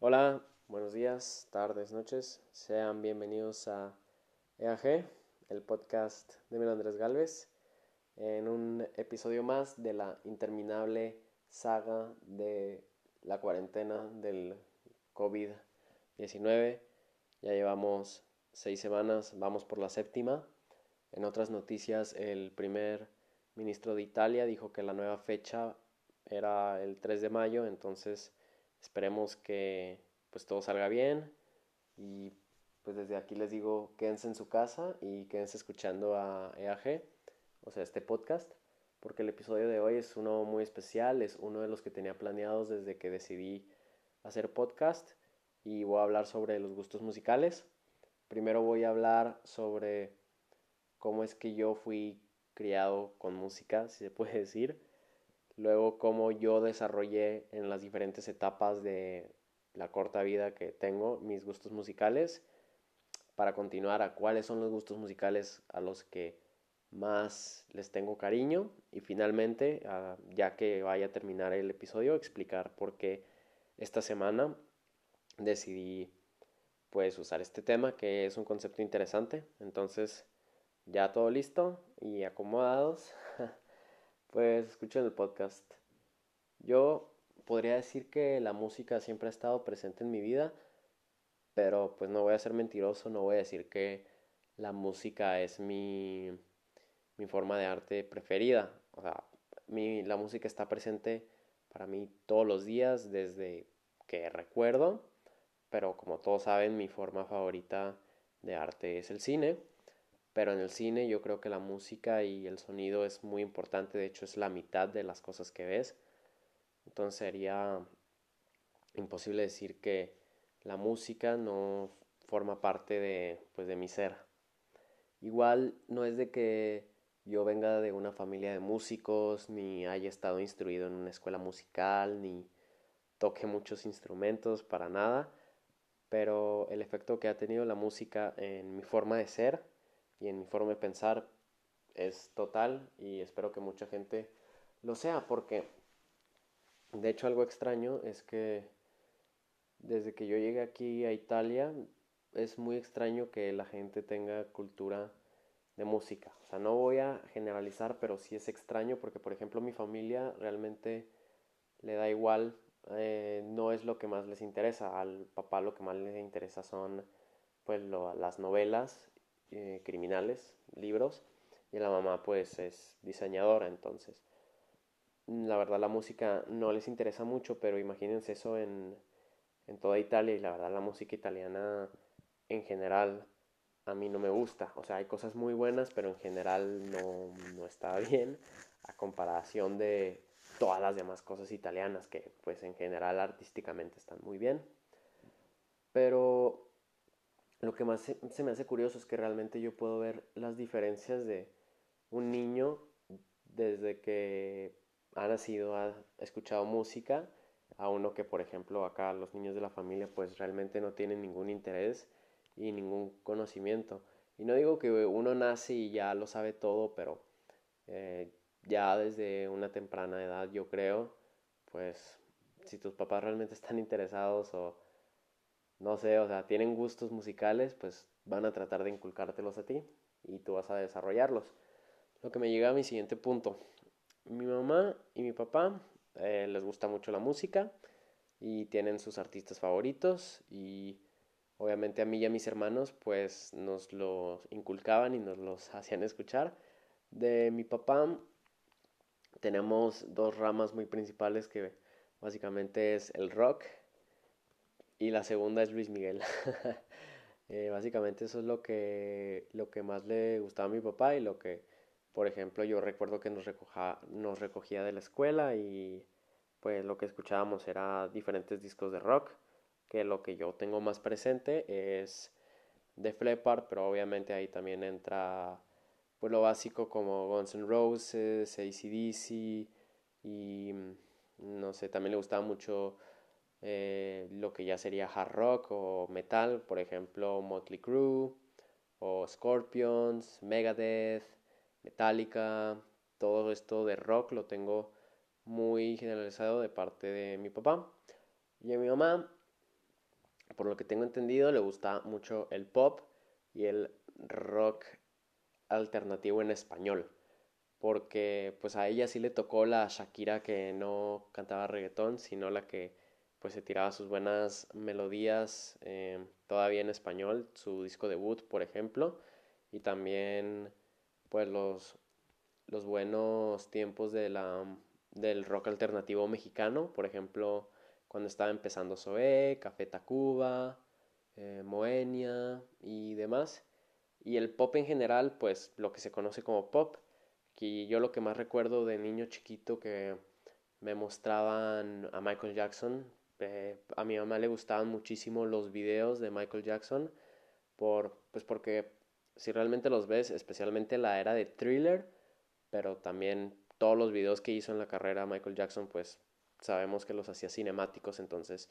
Hola, buenos días, tardes, noches. Sean bienvenidos a EAG, el podcast de Mil Andrés Galvez, en un episodio más de la interminable saga de la cuarentena del COVID-19. Ya llevamos seis semanas, vamos por la séptima. En otras noticias, el primer ministro de Italia dijo que la nueva fecha era el 3 de mayo, entonces Esperemos que pues todo salga bien y pues desde aquí les digo quédense en su casa y quédense escuchando a EAG, o sea, este podcast, porque el episodio de hoy es uno muy especial, es uno de los que tenía planeados desde que decidí hacer podcast y voy a hablar sobre los gustos musicales. Primero voy a hablar sobre cómo es que yo fui criado con música, si se puede decir luego cómo yo desarrollé en las diferentes etapas de la corta vida que tengo mis gustos musicales, para continuar a cuáles son los gustos musicales a los que más les tengo cariño y finalmente, ya que vaya a terminar el episodio, explicar por qué esta semana decidí pues usar este tema que es un concepto interesante. Entonces, ya todo listo y acomodados. Pues escuchen el podcast. Yo podría decir que la música siempre ha estado presente en mi vida, pero pues no voy a ser mentiroso, no voy a decir que la música es mi, mi forma de arte preferida. O sea, mi, la música está presente para mí todos los días desde que recuerdo, pero como todos saben, mi forma favorita de arte es el cine pero en el cine yo creo que la música y el sonido es muy importante, de hecho es la mitad de las cosas que ves. Entonces sería imposible decir que la música no forma parte de, pues, de mi ser. Igual no es de que yo venga de una familia de músicos, ni haya estado instruido en una escuela musical, ni toque muchos instrumentos, para nada, pero el efecto que ha tenido la música en mi forma de ser y en mi forma de pensar es total y espero que mucha gente lo sea porque de hecho algo extraño es que desde que yo llegué aquí a Italia es muy extraño que la gente tenga cultura de música. O sea, no voy a generalizar, pero sí es extraño porque, por ejemplo, mi familia realmente le da igual, eh, no es lo que más les interesa. Al papá lo que más le interesa son pues las novelas eh, criminales, libros, y la mamá pues es diseñadora, entonces la verdad la música no les interesa mucho, pero imagínense eso en, en toda Italia y la verdad la música italiana en general a mí no me gusta, o sea, hay cosas muy buenas, pero en general no, no está bien a comparación de todas las demás cosas italianas que pues en general artísticamente están muy bien. Pero lo que más se, me hace curioso es que realmente yo puedo ver las diferencias de un niño desde que ha nacido, ha escuchado música, a uno que, por ejemplo, acá los niños de la familia pues realmente no tienen ningún interés y ningún conocimiento. Y no digo que uno nace y ya lo sabe todo, pero eh, ya desde una temprana edad yo creo, pues si tus papás realmente están interesados o no sé, o sea, tienen gustos musicales, pues van a tratar de inculcártelos a ti y tú vas a desarrollarlos. Lo que me llega a mi siguiente punto. Mi mamá y mi papá eh, les gusta mucho la música y tienen sus artistas favoritos y obviamente a mí y a mis hermanos pues nos los inculcaban y nos los hacían escuchar. De mi papá tenemos dos ramas muy principales que básicamente es el rock y la segunda es Luis Miguel. Eh, básicamente eso es lo que, lo que más le gustaba a mi papá y lo que, por ejemplo, yo recuerdo que nos, recogía de la escuela y pues lo que escuchábamos era diferentes discos de rock, que lo que yo tengo más presente es de Leppard, pero obviamente ahí también entra pues lo básico como Guns N' Roses, ACDC y no sé, también le gustaba mucho eh, lo que ya sería hard rock o metal, por ejemplo Motley Crue o Scorpions, Megadeth, Metallica, todo esto de rock lo tengo muy generalizado de parte de mi papá. Y a mi mamá, por lo que tengo entendido, le gusta mucho el pop y el rock alternativo en español. Porque pues a ella sí le tocó la Shakira que no cantaba reggaetón, sino la que pues se tiraba sus buenas melodías eh, todavía en español, su disco debut, por ejemplo, y también pues los, los buenos tiempos de del rock alternativo mexicano, por ejemplo, cuando estaba empezando Zoé, Café Tacuba, eh, Moenia y demás. Y el pop en general, pues lo que se conoce como pop, que yo lo que más recuerdo de niño chiquito que me mostraban a Michael Jackson, eh, a mi mamá le gustaban muchísimo los videos de Michael Jackson, por, pues porque si realmente los ves, especialmente la era de thriller, pero también todos los videos que hizo en la carrera Michael Jackson, pues sabemos que los hacía cinemáticos, entonces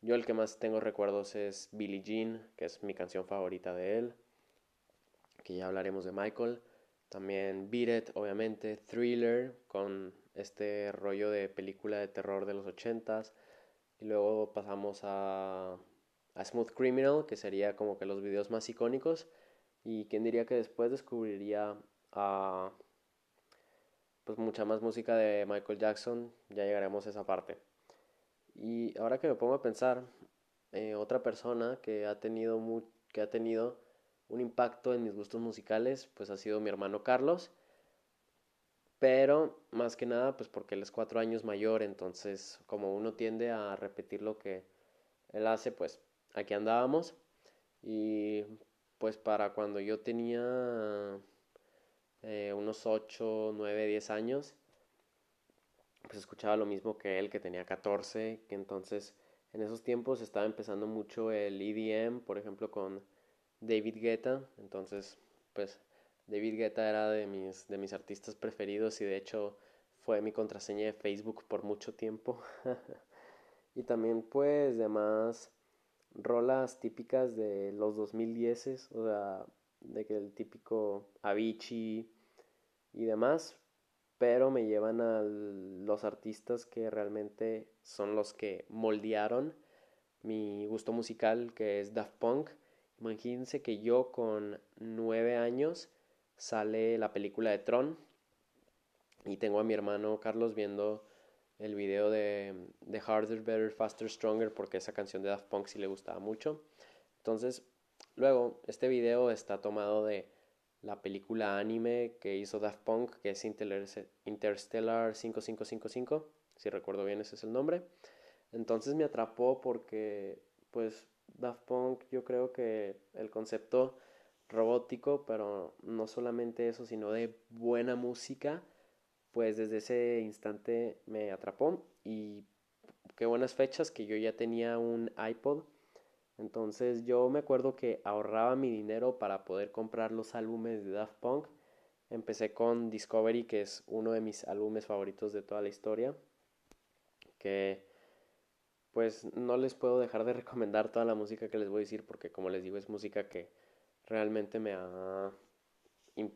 yo el que más tengo recuerdos es Billie Jean, que es mi canción favorita de él, que ya hablaremos de Michael. También Beat It, obviamente, Thriller, con este rollo de película de terror de los ochentas. Y luego pasamos a, a Smooth Criminal, que sería como que los videos más icónicos. Y quién diría que después descubriría a pues mucha más música de Michael Jackson, ya llegaremos a esa parte. Y ahora que me pongo a pensar, eh, otra persona que ha, tenido que ha tenido un impacto en mis gustos musicales, pues ha sido mi hermano Carlos. Pero más que nada, pues porque él es cuatro años mayor, entonces como uno tiende a repetir lo que él hace, pues aquí andábamos. Y pues para cuando yo tenía eh, unos 8, 9, 10 años, pues escuchaba lo mismo que él, que tenía 14, que entonces en esos tiempos estaba empezando mucho el EDM, por ejemplo, con David Guetta, entonces pues David Guetta era de mis, de mis artistas preferidos y de hecho fue mi contraseña de Facebook por mucho tiempo. y también pues demás rolas típicas de los 2010, o sea, de que el típico Avicii y demás, pero me llevan a los artistas que realmente son los que moldearon mi gusto musical, que es Daft Punk. Imagínense que yo con nueve años sale la película de Tron y tengo a mi hermano Carlos viendo el video de, de Harder, Better, Faster, Stronger porque esa canción de Daft Punk sí le gustaba mucho. Entonces, Luego, este video está tomado de la película anime que hizo Daft Punk, que es Interstellar 5555, si recuerdo bien ese es el nombre. Entonces me atrapó porque, pues, Daft Punk, yo creo que el concepto robótico, pero no solamente eso, sino de buena música, pues desde ese instante me atrapó y qué buenas fechas que yo ya tenía un iPod entonces yo me acuerdo que ahorraba mi dinero para poder comprar los álbumes de Daft Punk. Empecé con Discovery, que es uno de mis álbumes favoritos de toda la historia. Que pues no les puedo dejar de recomendar toda la música que les voy a decir porque como les digo es música que realmente me ha,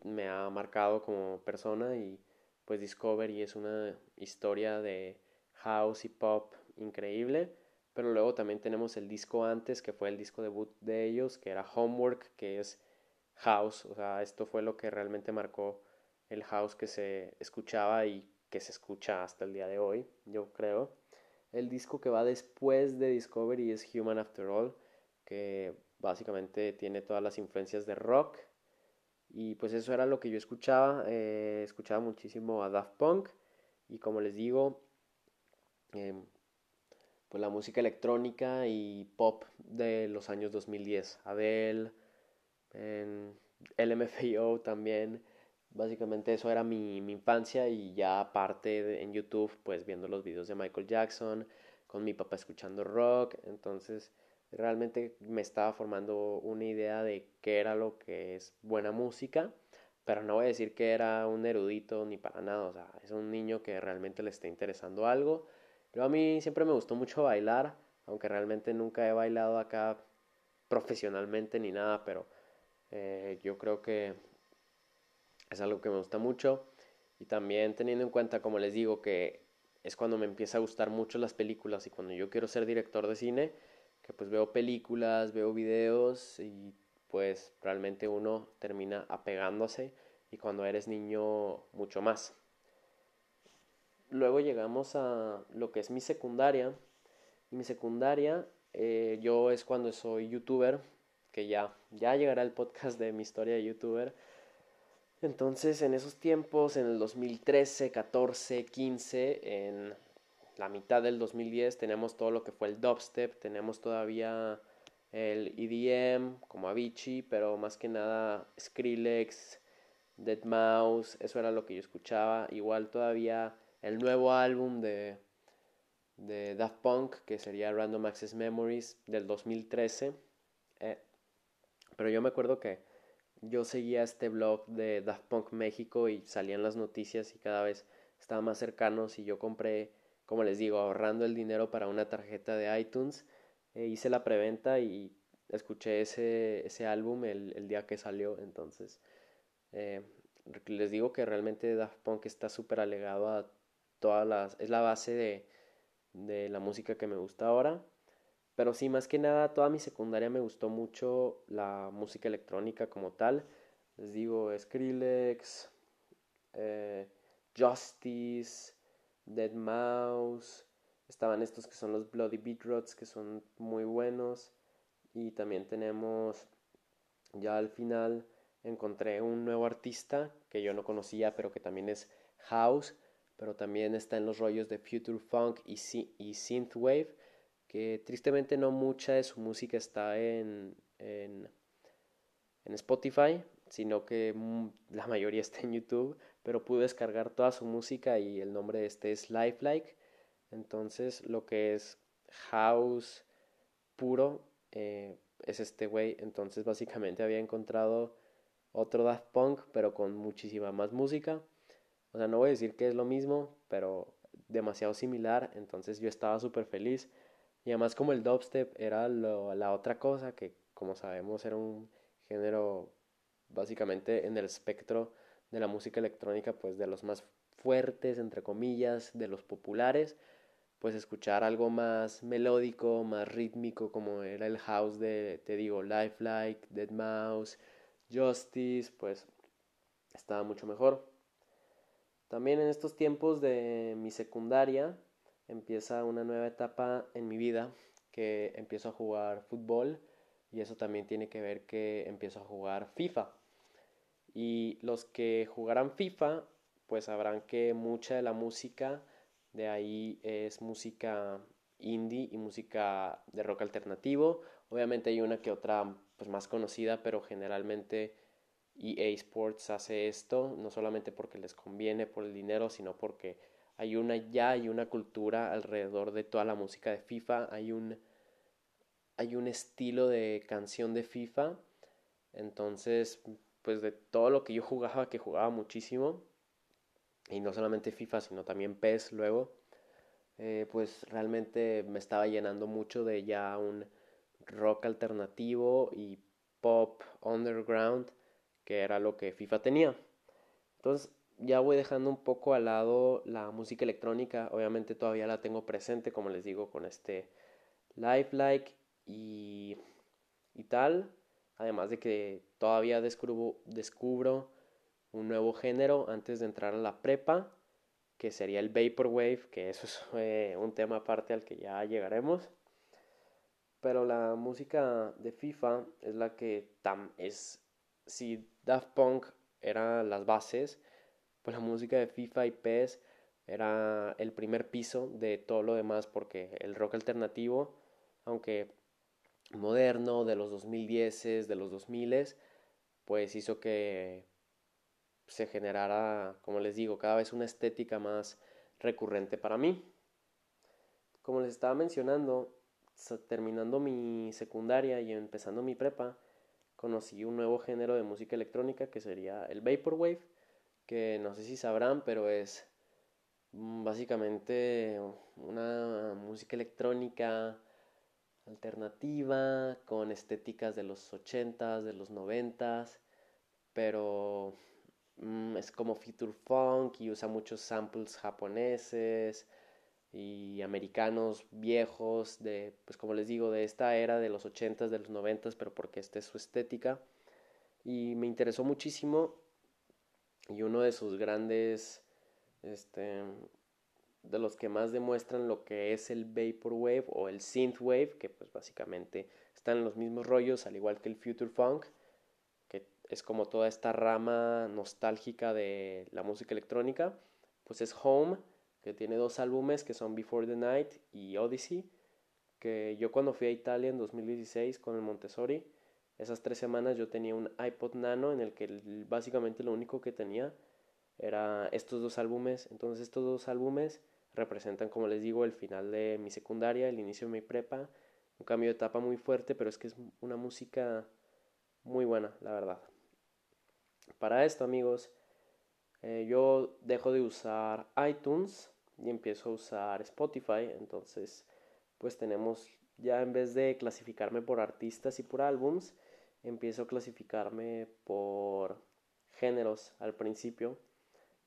me ha marcado como persona y pues Discovery es una historia de house y pop increíble pero luego también tenemos el disco antes, que fue el disco debut de ellos, que era Homework, que es house, o sea, esto fue lo que realmente marcó el house que se escuchaba y que se escucha hasta el día de hoy, yo creo. El disco que va después de Discovery es Human After All, que básicamente tiene todas las influencias de rock. Y pues eso era lo que yo escuchaba. Eh, escuchaba muchísimo a Daft Punk. Y como les digo, em, pues la música electrónica y pop de los años 2010. Adele, en LMFAO también. Básicamente eso era mi, infancia y ya aparte en YouTube pues viendo los videos de Michael Jackson, con mi papá escuchando rock, entonces realmente me estaba formando una idea de qué era lo que es buena música, pero no voy a decir que era un erudito ni para nada, o sea, es un niño que realmente le está interesando algo a mí siempre me gustó mucho bailar, aunque realmente nunca he bailado acá profesionalmente ni nada, pero eh, yo creo que es algo que me gusta mucho. Y también teniendo en cuenta, como les digo, que es cuando me empieza a gustar mucho las películas y cuando yo quiero ser director de cine, que pues veo películas, veo videos y pues realmente uno termina apegándose y cuando eres niño mucho más. Luego llegamos a lo que es mi secundaria. Y mi secundaria, eh, yo es cuando soy youtuber, que ya, ya llegará el podcast de mi historia de youtuber. Entonces, en esos tiempos, en el 2013, 14, 15, en la mitad del 2010, tenemos todo lo que fue el dubstep, tenemos todavía el EDM como Avicii, pero más que nada Skrillex, Dead Mouse, eso era lo que yo escuchaba. Igual todavía el nuevo álbum de, de Daft Punk, que sería Random Access Memories del 2013. Eh, pero yo me acuerdo que yo seguía este blog de Daft Punk México y salían las noticias y cada vez estaban más cercanos y yo compré, como les digo, ahorrando el dinero para una tarjeta de iTunes, eh, hice la preventa y escuché ese, ese álbum el, día que salió, entonces eh, les digo que realmente Daft Punk está súper alegado a todas las, es la base de, de la música que me gusta ahora. Pero sí, más que nada, toda mi secundaria me gustó mucho la música electrónica como tal. Les digo, Skrillex, eh, Justice, Dead Mouse. Estaban estos que son los Bloody Beatrots, que son muy buenos. Y también tenemos, ya al final, encontré un nuevo artista que yo no conocía, pero que también es House. Pero también está en los rollos de Future Funk y, Synthwave que tristemente no mucha de su música está en, en, Spotify, sino que la mayoría está en YouTube, pero pude descargar toda su música y el nombre de este es Lifelike. Entonces lo que es house puro eh, es este güey. Entonces básicamente había encontrado otro Daft Punk, pero con muchísima más música. O sea, no voy a decir que es lo mismo, pero demasiado similar. Entonces yo estaba súper feliz. Y además como el dubstep era la otra cosa que como sabemos era un género básicamente en el espectro de la música electrónica pues de los más fuertes entre comillas, de los populares, pues escuchar algo más melódico, más rítmico como era el house de, te digo, Lifelike, Dead Mouse, Justice, pues estaba mucho mejor. También en estos tiempos de mi secundaria, empieza una nueva etapa en mi vida que empiezo a jugar fútbol y eso también tiene que ver que empiezo a jugar FIFA. Y los que jugarán FIFA pues sabrán que mucha de la música de ahí es música indie y música de rock alternativo. Obviamente hay una que otra pues más conocida, pero generalmente EA Sports hace esto no solamente porque les conviene por el dinero, sino porque hay una ya hay una cultura alrededor de toda la música de FIFA, hay un hay un estilo de canción de FIFA. Entonces, pues de todo lo que yo jugaba, que jugaba muchísimo, y no solamente FIFA, sino también PES luego, eh, pues realmente me estaba llenando mucho de ya un rock alternativo y pop underground, que era lo que FIFA tenía. Entonces, ya voy dejando un poco al lado la música electrónica. Obviamente todavía la tengo presente, como les digo, con este Lifelike y, y tal. Además de que todavía descubro, un nuevo género antes de entrar a la prepa, que sería el Vaporwave, que eso es eh, un tema aparte al que ya llegaremos. Pero la música de FIFA es la que tam es si Daft Punk era las bases, pues la música de FIFA y PES era el primer piso de todo lo demás porque el rock alternativo, aunque moderno, de los 2010, de los 2000, pues hizo que se generara, como les digo, cada vez una estética más recurrente para mí. Como les estaba mencionando, terminando mi secundaria y empezando mi prepa, conocí un nuevo género de música electrónica que sería el Vaporwave que no sé si sabrán, pero es mm, básicamente una música electrónica alternativa con estéticas de los 80s, de los 90s, pero mm, es como feature funk y usa muchos samples japoneses y americanos viejos, de, pues como les digo, de esta era de los 80s, de los 90s, pero porque esta es su estética. Y me interesó muchísimo y uno de sus grandes, este, de los que más demuestran lo que es el Vaporwave o el Synthwave, que pues básicamente están en los mismos rollos, al igual que el Future Funk, que es como toda esta rama nostálgica de la música electrónica, pues es Home, que tiene dos álbumes que son Before the Night y Odyssey, que yo cuando fui a Italia en 2016 con el Montessori, esas tres semanas yo tenía un iPod Nano en el que básicamente lo único que tenía era estos dos álbumes. Entonces estos dos álbumes representan, como les digo, el final de mi secundaria, el inicio de mi prepa, un cambio de etapa muy fuerte, pero es que es una música muy buena, la verdad. Para esto, amigos, eh, yo dejo de usar iTunes y empiezo a usar Spotify, entonces pues tenemos ya en vez de clasificarme por artistas y por álbums, empiezo a clasificarme por géneros al principio.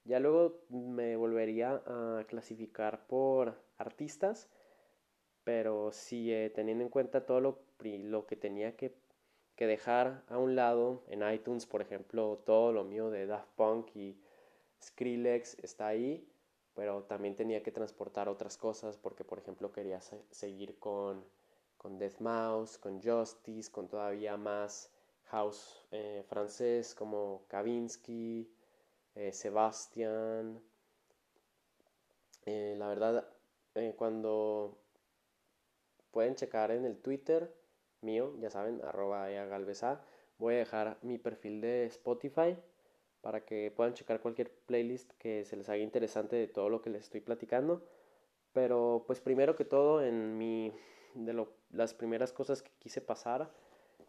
Ya luego me volvería a clasificar por artistas, pero sí eh, teniendo en cuenta todo lo, lo que tenía que, que, dejar a un lado en iTunes, por ejemplo, todo lo mío de Daft Punk y Skrillex está ahí, pero también tenía que transportar otras cosas porque, por ejemplo, quería seguir con con Death Mouse, con Justice, con todavía más house eh, francés como Kavinsky, eh, Sebastian. Eh, la verdad, cuando pueden checar en el Twitter mío, ya saben, arroba galvesa, voy a dejar mi perfil de Spotify para que puedan checar cualquier playlist que se les haga interesante de todo lo que les estoy platicando. Pero pues primero que todo en mi de lo, las primeras cosas que quise pasar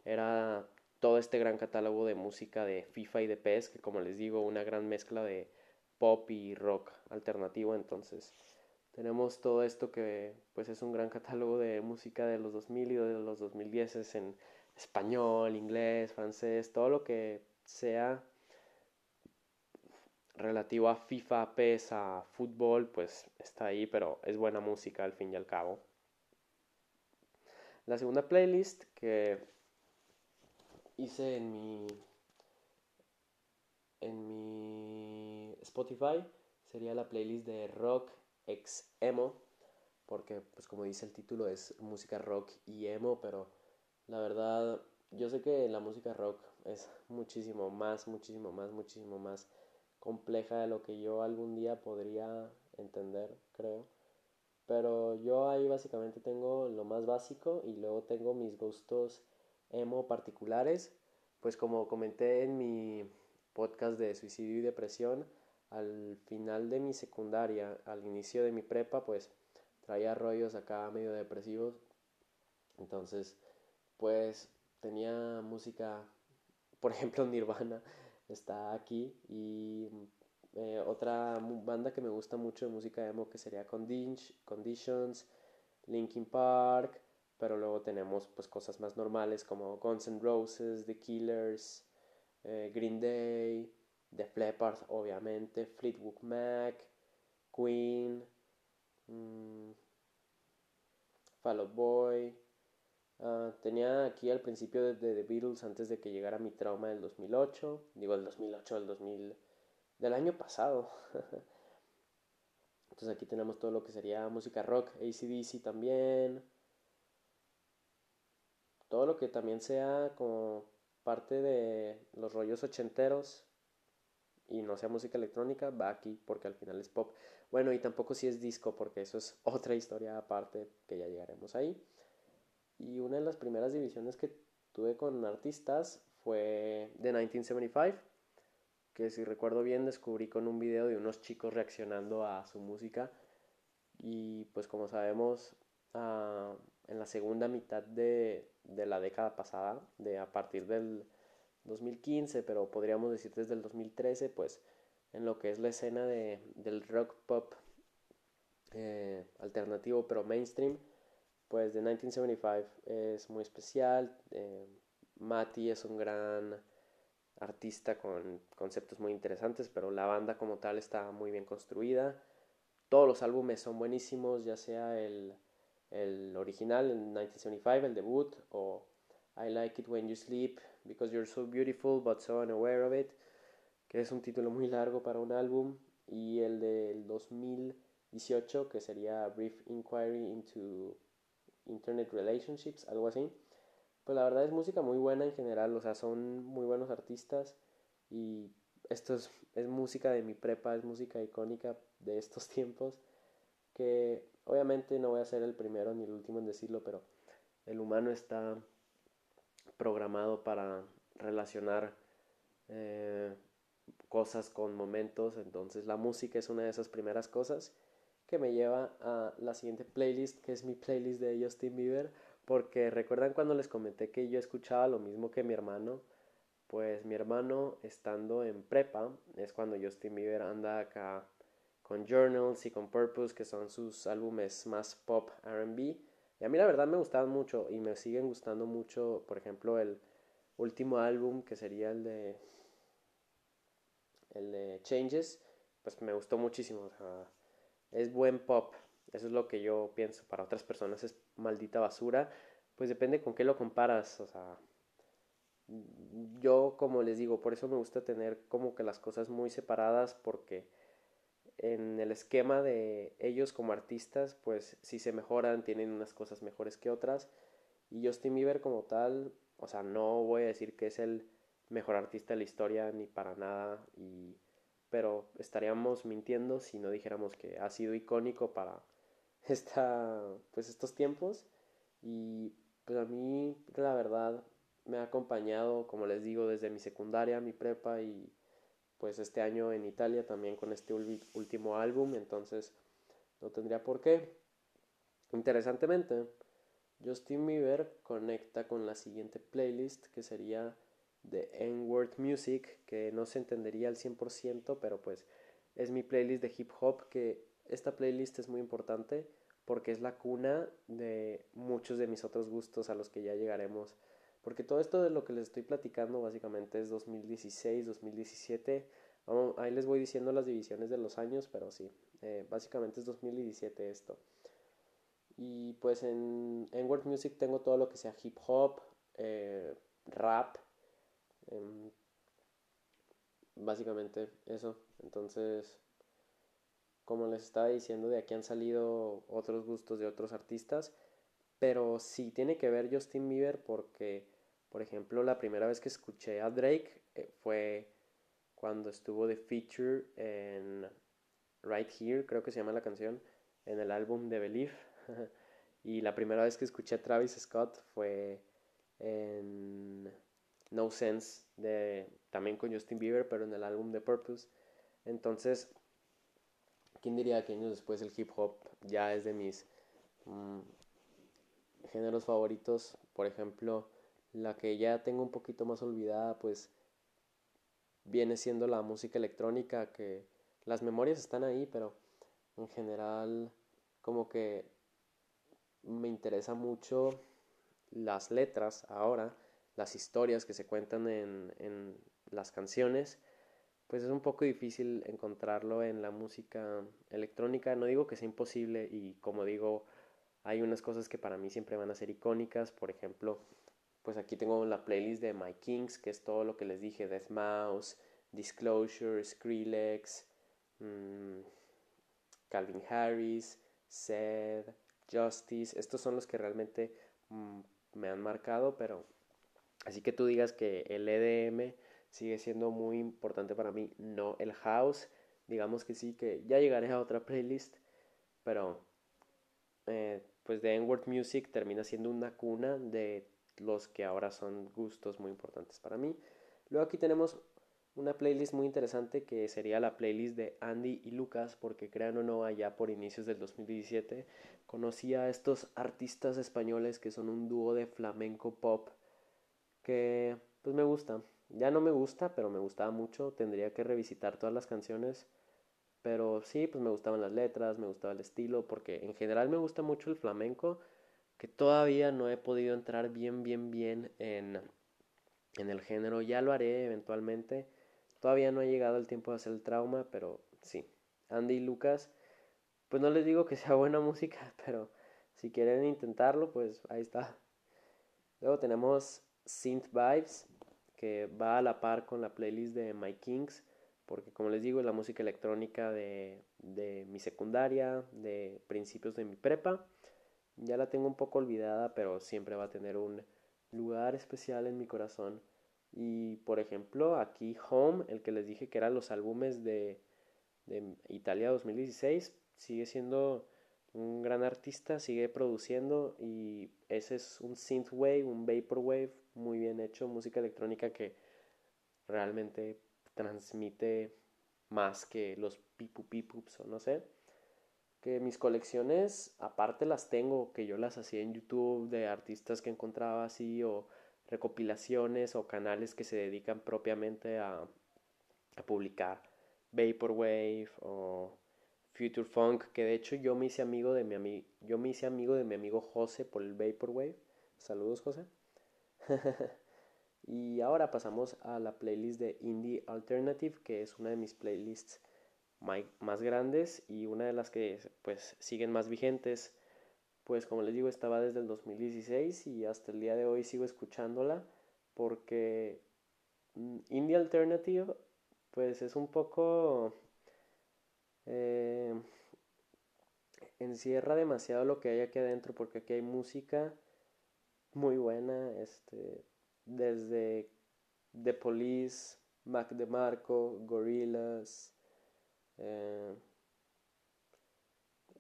era todo este gran catálogo de música de FIFA y de PES, que como les digo, una gran mezcla de pop y rock alternativo, entonces tenemos todo esto que pues es un gran catálogo de música de los 2000 y de los 2010 en español, inglés, francés, todo lo que sea relativo a FIFA, PES, a fútbol, pues está ahí, pero es buena música al fin y al cabo. La segunda playlist que hice en mi en mi Spotify sería la playlist de rock ex emo porque pues como dice el título es música rock y emo pero la verdad yo sé que la música rock es muchísimo más muchísimo más muchísimo más compleja de lo que yo algún día podría entender creo. Pero yo ahí básicamente tengo lo más básico y luego tengo mis gustos emo particulares. Pues como comenté en mi podcast de suicidio y depresión, al final de mi secundaria, al inicio de mi prepa, pues traía rollos acá medio depresivos. Entonces, pues tenía música, por ejemplo, Nirvana está aquí y eh, otra banda que me gusta mucho de música emo que sería Conditions, Linkin Park, pero luego tenemos pues cosas más normales como Guns N' Roses, The Killers, eh, Green Day, The Flippers obviamente, Fleetwood Mac, Queen, mm, Fall Out Boy. Ah, tenía aquí al principio de, The Beatles antes de que llegara mi trauma del 2008, digo el 2008, el 2000 del año pasado. Entonces aquí tenemos todo lo que sería música rock, ACDC también. Todo lo que también sea como parte de los rollos ochenteros y no sea música electrónica, va aquí porque al final es pop. Bueno, y tampoco si es disco porque eso es otra historia aparte que ya llegaremos ahí. Y una de las primeras divisiones que tuve con artistas fue The 1975 que si recuerdo bien descubrí con un video de unos chicos reaccionando a su música y pues como sabemos ah, en la segunda mitad de, de, la década pasada, de a partir del 2015, pero podríamos decir desde el 2013, pues en lo que es la escena de, del rock pop eh, alternativo pero mainstream, pues de 1975 es muy especial. Eh, Mati es un gran artista con conceptos muy interesantes, pero la banda como tal está muy bien construida. todos los álbumes son buenísimos, ya sea el, el original en 1975, el debut, o I Like It When You Sleep, Because You're So Beautiful But So Unaware of It, que es un título muy largo para un álbum, y el del 2018, que sería Brief Inquiry into Internet Relationships, algo así. Pues la verdad es música muy buena en general, o sea, son muy buenos artistas y esto es, es música de mi prepa, es música icónica de estos tiempos, que obviamente no voy a ser el primero ni el último en decirlo, pero el humano está programado para relacionar eh, cosas con momentos, entonces la música es una de esas primeras cosas que me lleva a la siguiente playlist, que es mi playlist de Justin Bieber, porque recuerdan cuando les comenté que yo escuchaba lo mismo que mi hermano, pues mi hermano estando en prepa es cuando Justin Bieber anda acá con Journals y con Purpose, que son sus álbumes más pop RB. Y a mí la verdad me gustaban mucho y me siguen gustando mucho, por ejemplo, el último álbum que sería el de el de Changes, pues me gustó muchísimo. es buen pop, eso es lo que yo pienso. Para otras personas es maldita basura, pues depende con qué lo comparas. O sea, yo como les digo, por eso me gusta tener como que las cosas muy separadas porque en el esquema de ellos como artistas, pues si se mejoran, tienen unas cosas mejores que otras. Y Justin Bieber como tal, o sea, no voy a decir que es el mejor artista de la historia ni para nada, y, pero estaríamos mintiendo si no dijéramos que ha sido icónico para esta, pues estos tiempos. Y pues a mí, la verdad, me ha acompañado, como les digo, desde mi secundaria, mi prepa y pues este año en Italia también con este último álbum, entonces no tendría por qué. Interesantemente, Justin Bieber conecta con la siguiente playlist que sería de N-Word Music, que no se entendería al 100%, pero pues es mi playlist de hip hop, que esta playlist es muy importante porque es la cuna de muchos de mis otros gustos a los que ya llegaremos porque todo esto de lo que les estoy platicando básicamente es 2016, 2017. ahí les voy diciendo las divisiones de los años, pero sí, eh, básicamente es 2017 esto. Y pues en, en World Music tengo todo lo que sea hip hop, eh, rap, em, básicamente eso. Entonces, como les estaba diciendo, de aquí han salido otros gustos de otros artistas. Pero sí tiene que ver Justin Bieber porque, por ejemplo, la primera vez que escuché a Drake eh, fue cuando estuvo de feature en Right Here, creo que se llama la canción, en el álbum de Belief. y la primera vez que escuché a Travis Scott fue en No Sense, de, también con Justin Bieber, pero en el álbum de Purpose. Entonces, ¿quién diría que años después el hip hop ya es de mis mm, géneros favoritos, por ejemplo, la que ya tengo un poquito más olvidada, pues viene siendo la música electrónica, que las memorias están ahí, pero en general como que me interesa mucho las letras ahora, las historias que se cuentan en, en las canciones, pues es un poco difícil encontrarlo en la música electrónica. No digo que sea imposible y como digo, hay unas cosas que para mí siempre van a ser icónicas, por ejemplo, pues aquí tengo la playlist de My Kings, que es todo lo que les dije, Death Mouse, Disclosure, Skrillex, mm, Calvin Harris, Sed, Justice, estos son los que realmente mm, me han marcado, pero así que tú digas que el EDM sigue siendo muy importante para mí, no el house, digamos que sí, que ya llegaré a otra playlist, pero eh, pues de N-Word Music termina siendo una cuna de los que ahora son gustos muy importantes para mí. Luego aquí tenemos una playlist muy interesante que sería la playlist de Andy y Lucas, porque crean o no, allá por inicios del 2017 conocí a estos artistas españoles que son un dúo de flamenco pop que pues me gusta. Ya no me gusta, pero me gustaba mucho. Tendría que revisitar todas las canciones pero sí, pues me gustaban las letras, me gustaba el estilo, porque en general me gusta mucho el flamenco, que todavía no he podido entrar bien, bien, bien en, en el género. Ya lo haré eventualmente. Todavía no ha llegado el tiempo de hacer el trauma, pero sí. Andy y Lucas, pues no les digo que sea buena música, pero si quieren intentarlo, pues ahí está. Luego tenemos Synth Vibes, que va a la par con la playlist de My Kings, porque como les digo, es la música electrónica de, de mi secundaria, de principios de mi prepa. Ya la tengo un poco olvidada, pero siempre va a tener un lugar especial en mi corazón. Y por ejemplo, aquí Home, el que les dije que eran los álbumes de, de Italia 2016, sigue siendo un gran artista, sigue produciendo y ese es un synthwave, un vaporwave muy bien hecho, música electrónica que realmente transmite más que los pipu pipups o no sé. Que mis colecciones aparte las tengo, que yo las hacía en YouTube de artistas que encontraba así o recopilaciones o canales que se dedican propiamente a, a publicar Vaporwave o Future Funk, que de hecho yo me hice amigo de mi amigo, yo me hice amigo de mi amigo José por el Vaporwave. Saludos, José. y ahora pasamos a la playlist de Indie Alternative, que es una de mis playlists más grandes y una de las que pues siguen más vigentes. Pues como les digo, estaba desde el 2016 y hasta el día de hoy sigo escuchándola porque mm, Indie Alternative pues es un poco eh, encierra demasiado lo que hay aquí adentro porque aquí hay música muy buena, este, desde The Police, Mac DeMarco, Gorillaz,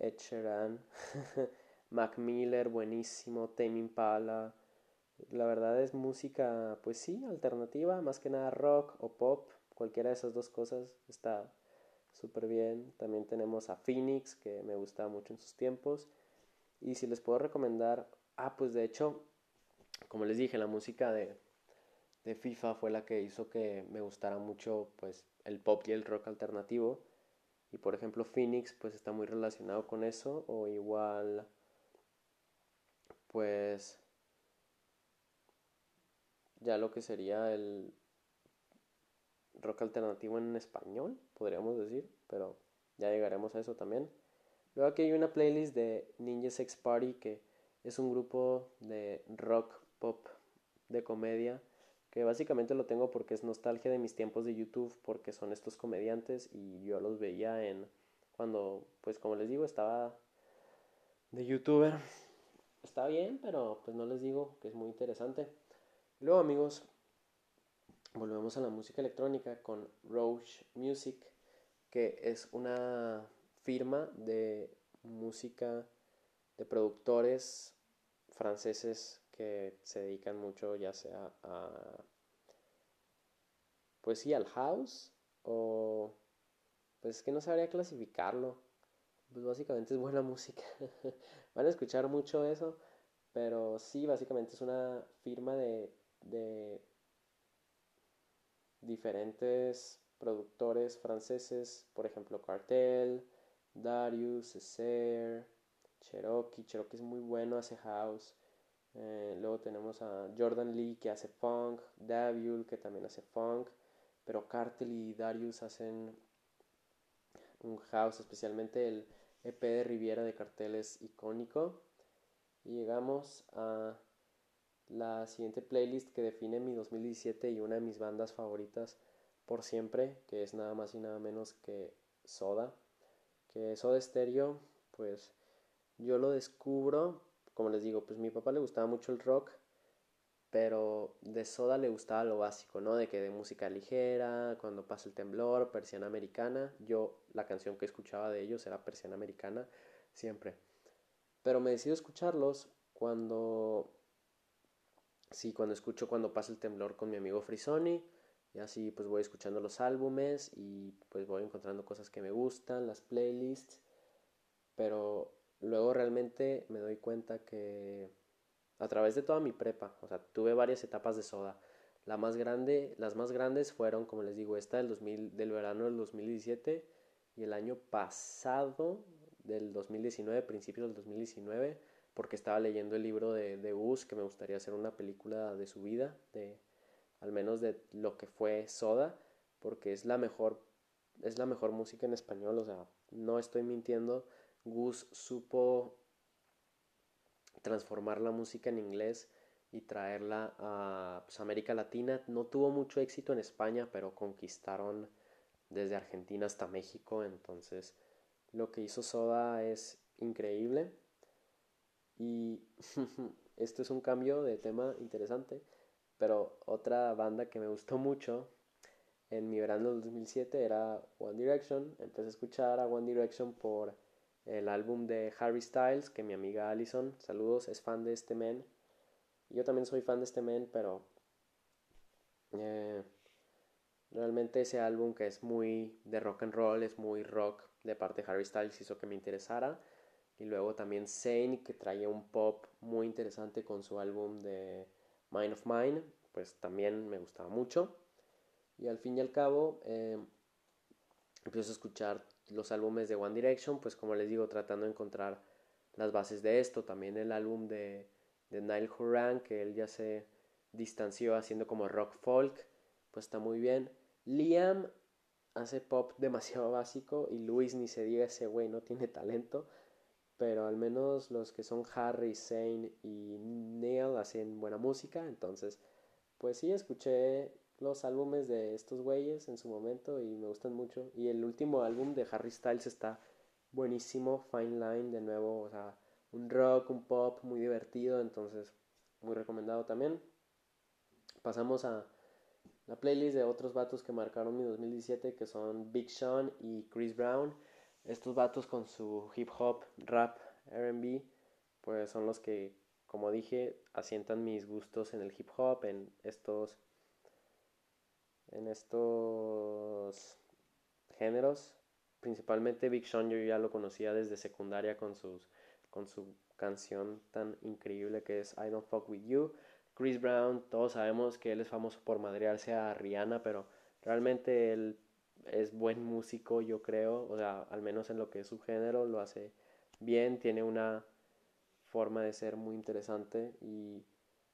Ed Mac Miller, buenísimo, Tame Impala. La verdad es música, pues sí, alternativa, más que nada rock o pop, cualquiera de esas dos cosas está súper bien. También tenemos a Phoenix, que me gustaba mucho en sus tiempos. Y si les puedo recomendar, ah, pues de hecho, como les dije, la música de, de FIFA fue la que hizo que me gustara mucho pues el pop y el rock alternativo. Y por ejemplo, Phoenix pues está muy relacionado con eso. O igual, pues ya lo que sería el rock alternativo en español, podríamos decir, pero ya llegaremos a eso también. Luego aquí hay una playlist de Ninja Sex Party, que es un grupo de rock pop de comedia, que básicamente lo tengo porque es nostalgia de mis tiempos de YouTube, porque son estos comediantes y yo los veía en cuando, pues como les digo, estaba de youtuber. Está bien, pero pues no les digo que es muy interesante. Luego amigos, volvemos a la música electrónica con Roach Music, que es una firma de música de productores franceses que se dedican mucho ya sea a pues sí al house o pues es que no sabría clasificarlo. Pues básicamente es buena música. Van a escuchar mucho eso pero sí básicamente es una firma de, de diferentes productores franceses, por ejemplo Cartel, Darius, Esser, Cherokee, Cherokee es muy bueno, hace house. Eh, luego tenemos a Jordan Lee que hace funk, Daviul que también hace funk, pero Cartel y Darius hacen un house, especialmente el EP de Riviera de Cartel es icónico. Y llegamos a la siguiente playlist que define mi 2017 y una de mis bandas favoritas por siempre, que es nada más y nada menos que Soda. Que Soda Stereo, pues yo lo descubro, como les digo, pues mi papá le gustaba mucho el rock, pero de Soda le gustaba lo básico, ¿no? De que de música ligera, cuando pasa el temblor, persiana americana. Yo la canción que escuchaba de ellos era persiana americana, siempre. Pero me decido escucharlos cuando sí, cuando escucho cuando pasa el temblor con mi amigo Frisoni, y así pues voy escuchando los álbumes y pues voy encontrando cosas que me gustan, las playlists, pero luego realmente me doy cuenta que a través de toda mi prepa, o sea, tuve varias etapas de soda. La más grande, las más grandes fueron, como les digo, esta del, 2000, del verano del 2017 y el año pasado del 2019, principios del 2019, porque estaba leyendo el libro de, de Us, que me gustaría hacer una película de su vida, de al menos de lo que fue Soda, porque es la mejor, es la mejor música en español, o sea, no estoy mintiendo, Gus supo transformar la música en inglés y traerla a pues, América Latina. No tuvo mucho éxito en España, pero conquistaron desde Argentina hasta México. Entonces, lo que hizo Soda es increíble. Y esto es un cambio de tema interesante. Pero otra banda que me gustó mucho en mi verano del 2007 era One Direction. Empecé a escuchar a One Direction por el álbum de Harry Styles, que mi amiga Allison, saludos, es fan de este men. Yo también soy fan de este men, pero eh, realmente ese álbum que es muy de rock and roll, es muy rock de parte de Harry Styles, hizo que me interesara. Y luego también Zane, que traía un pop muy interesante con su álbum de Mind of Mine, pues también me gustaba mucho. Y al fin y al cabo, eh, empiezo a escuchar los álbumes de One Direction, pues como les digo, tratando de encontrar las bases de esto. También el álbum de, de Niall Horan, que él ya se distanció haciendo como rock folk, pues está muy bien. Liam hace pop demasiado básico y Luis ni se diga ese güey, no tiene talento. Pero al menos los que son Harry, Zane y Neil hacen buena música. Entonces, pues sí, escuché los álbumes de estos güeyes en su momento y me gustan mucho. Y el último álbum de Harry Styles está buenísimo, Fine Line de nuevo, o sea, un rock, un pop muy divertido, entonces muy recomendado también. Pasamos a la playlist de otros vatos que marcaron mi 2017 que son Big Sean y Chris Brown. Estos vatos con su hip hop, rap, RB, pues son los que, como dije, asientan mis gustos en el hip hop, en estos en estos géneros. Principalmente Big Sean yo ya lo conocía desde secundaria con, sus, con su canción tan increíble que es I Don't Fuck With You. Chris Brown, todos sabemos que él es famoso por madrearse a Rihanna, pero realmente él es buen músico, yo creo, o sea, al menos en lo que es su género, lo hace bien, tiene una forma de ser muy interesante y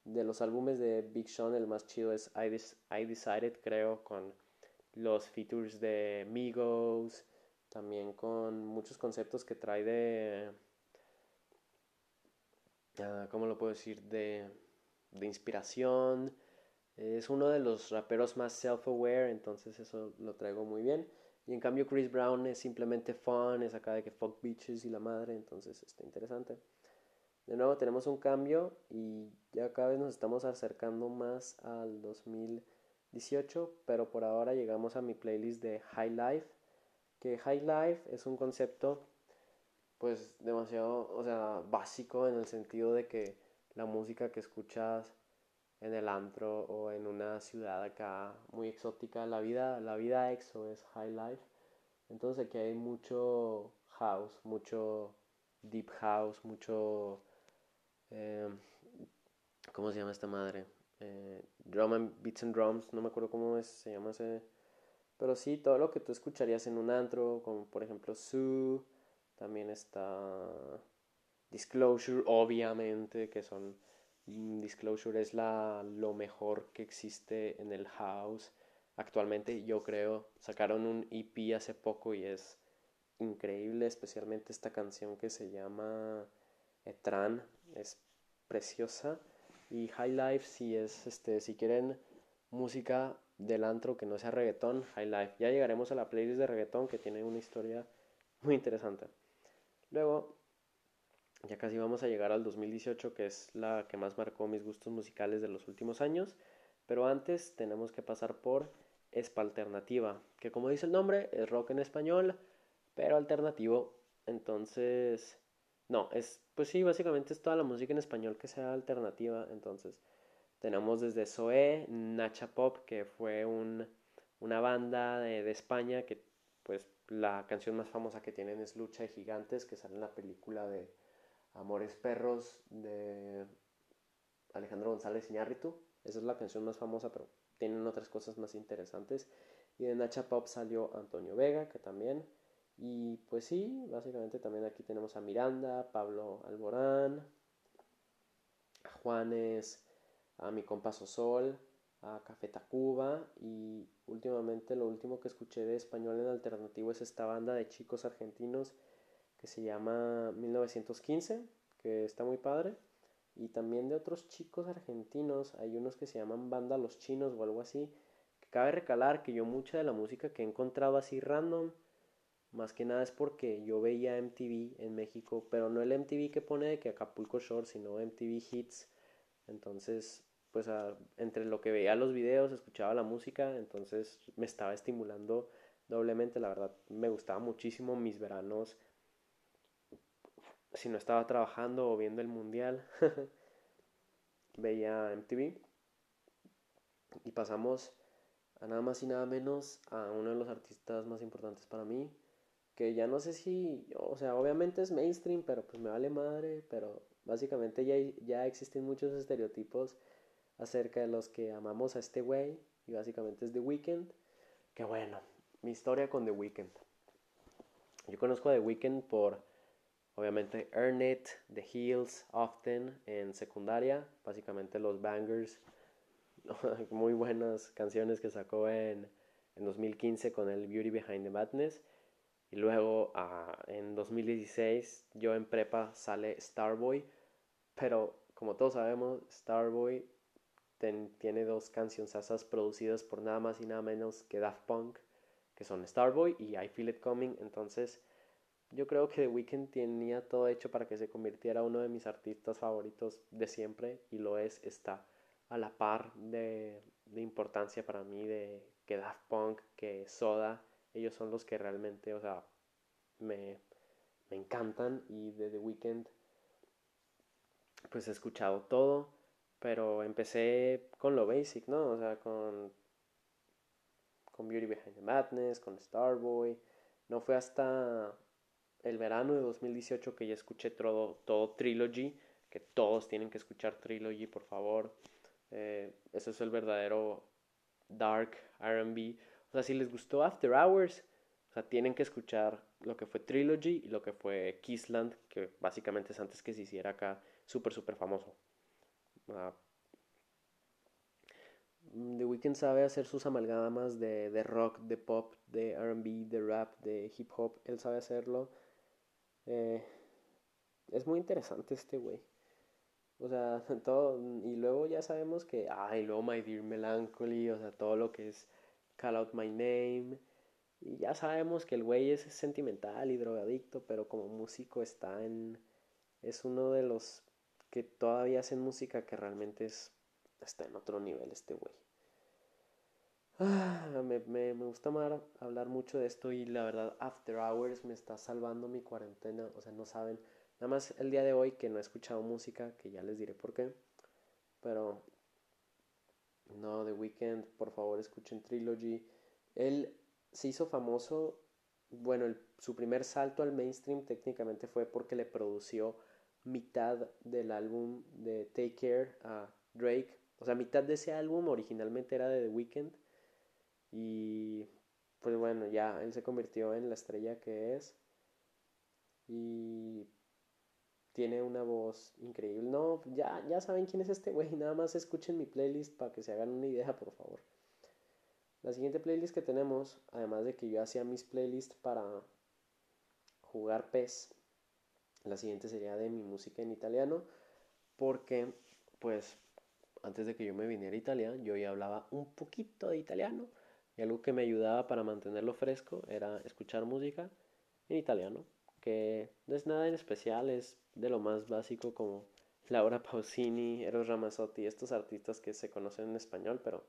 de los álbumes de Big Sean, el más chido es I, Decided, creo, con los features de Migos, también con muchos conceptos que trae de... Uh, ¿Cómo lo puedo decir? De, de inspiración. Es uno de los raperos más self-aware, entonces eso lo traigo muy bien. Y en cambio Chris Brown es simplemente fun, es acá de que fuck bitches y la madre, entonces está interesante. De nuevo tenemos un cambio y ya cada vez nos estamos acercando más al 2018, pero por ahora llegamos a mi playlist de High Life, que High Life es un concepto pues demasiado, o sea, básico en el sentido de que la música que escuchas en el antro o en una ciudad acá muy exótica, la vida, la vida exo es High Life. Entonces aquí hay mucho house, mucho deep house, mucho eh, ¿Cómo se llama esta madre? Eh, drum and Beats and Drums, no me acuerdo cómo es, se llama ese. Pero sí, todo lo que tú escucharías en un antro, como por ejemplo Sue, también está Disclosure, obviamente, que son. Mm, Disclosure es la, lo mejor que existe en el house. Actualmente, yo creo, sacaron un EP hace poco y es increíble, especialmente esta canción que se llama Etran, es preciosa. Y High Life si es, este, si quieren música del antro que no sea reggaetón, High Life. Ya llegaremos a la playlist de reggaetón que tiene una historia muy interesante. Luego, ya casi vamos a llegar al 2018, que es la que más marcó mis gustos musicales de los últimos años. Pero antes tenemos que pasar por Espa Alternativa, que como dice el nombre, es rock en español, pero alternativo. Entonces, no, es, pues sí, básicamente es toda la música en español que sea alternativa. Entonces, tenemos desde Zoé, Nacha Pop, que fue un, una banda de, de, España que, pues, la canción más famosa que tienen es Lucha de Gigantes, que sale en la película de Amores Perros de Alejandro González Iñárritu. Esa es la canción más famosa, pero tienen otras cosas más interesantes. Y de Nacha Pop salió Antonio Vega, que también y pues sí, básicamente también aquí tenemos a Miranda, Pablo Alborán, a Juanes, a mi compa Sosol, a Café Tacuba y últimamente lo último que escuché de español en alternativo es esta banda de chicos argentinos que se llama 1915, que está muy padre. Y también de otros chicos argentinos, hay unos que se llaman Banda Los Chinos o algo así. Que cabe recalar que yo mucha de la música que he encontrado así random, más que nada es porque yo veía MTV en México, pero no el MTV que pone de que Acapulco Shore, sino MTV Hits. Entonces, pues entre lo que veía los videos, escuchaba la música, entonces me estaba estimulando doblemente, la verdad me gustaba muchísimo mis veranos si no estaba trabajando o viendo el mundial, veía MTV y pasamos a nada más y nada menos a uno de los artistas más importantes para mí, que ya no sé si, o sea, obviamente es mainstream, pero pues me vale madre, pero básicamente ya, ya existen muchos estereotipos acerca de los que amamos a este güey, y básicamente es The Weeknd, que bueno, mi historia con The Weeknd. Yo conozco a The Weeknd por Obviamente Earn It, The Heels, Often en secundaria, básicamente los bangers, muy buenas canciones que sacó en, en 2015 con el Beauty Behind the Madness. Y luego ah, en 2016 yo en prepa sale Starboy, pero como todos sabemos, Starboy tiene dos canciones producidas por nada más y nada menos que Daft Punk, que son Starboy y I Feel It Coming, entonces yo creo que The Weeknd tenía todo hecho para que se convirtiera uno de mis artistas favoritos de siempre y lo es, está a la par de, importancia para mí de que Daft Punk, que Soda, ellos son los que realmente, o sea, me, me encantan y de The Weeknd pues he escuchado todo, pero empecé con lo basic, ¿no? O sea, con, con Beauty Behind the Madness, con Starboy, no fue hasta el verano de 2018 que ya escuché todo, todo Trilogy, que todos tienen que escuchar Trilogy, por favor. Eh, eso es el verdadero dark RB. O sea, si les gustó After Hours, o sea, tienen que escuchar lo que fue Trilogy y lo que fue Kissland, que básicamente es antes que se hiciera acá súper, súper famoso. The Weeknd sabe hacer sus amalgamas de, de rock, de pop, de RB, de rap, de hip hop. Él sabe hacerlo eh, es muy interesante este güey. O sea, todo. Y luego ya sabemos que. Ay, luego My Dear Melancholy. O sea, todo lo que es Call Out My Name. Y ya sabemos que el güey es sentimental y drogadicto. Pero como músico está en. Es uno de los que todavía hacen música que realmente es. Está en otro nivel este güey. Ah, me, me, gusta hablar mucho de esto y la verdad After Hours me está salvando mi cuarentena. O sea, no saben. Nada más el día de hoy que no he escuchado música, que ya les diré por qué. Pero no, The Weeknd, por favor escuchen Trilogy. Él se hizo famoso. Bueno, su primer salto al mainstream técnicamente fue porque le produció mitad del álbum de Take Care a Drake. O sea, mitad de ese álbum originalmente era de The Weeknd y pues bueno, ya él se convirtió en la estrella que es. Y tiene una voz increíble. No, ya, ya saben quién es este güey. Nada más escuchen mi playlist para que se hagan una idea, por favor. La siguiente playlist que tenemos, además de que yo hacía mis playlists para jugar PES, la siguiente sería de mi música en italiano, porque pues antes de que yo me viniera a Italia, yo ya hablaba un poquito de italiano y algo que me ayudaba para mantenerlo fresco era escuchar música en italiano, no es nada en especial, es de lo más básico como Laura Pausini, Eros Ramazzotti, estos artistas que se conocen en español, pero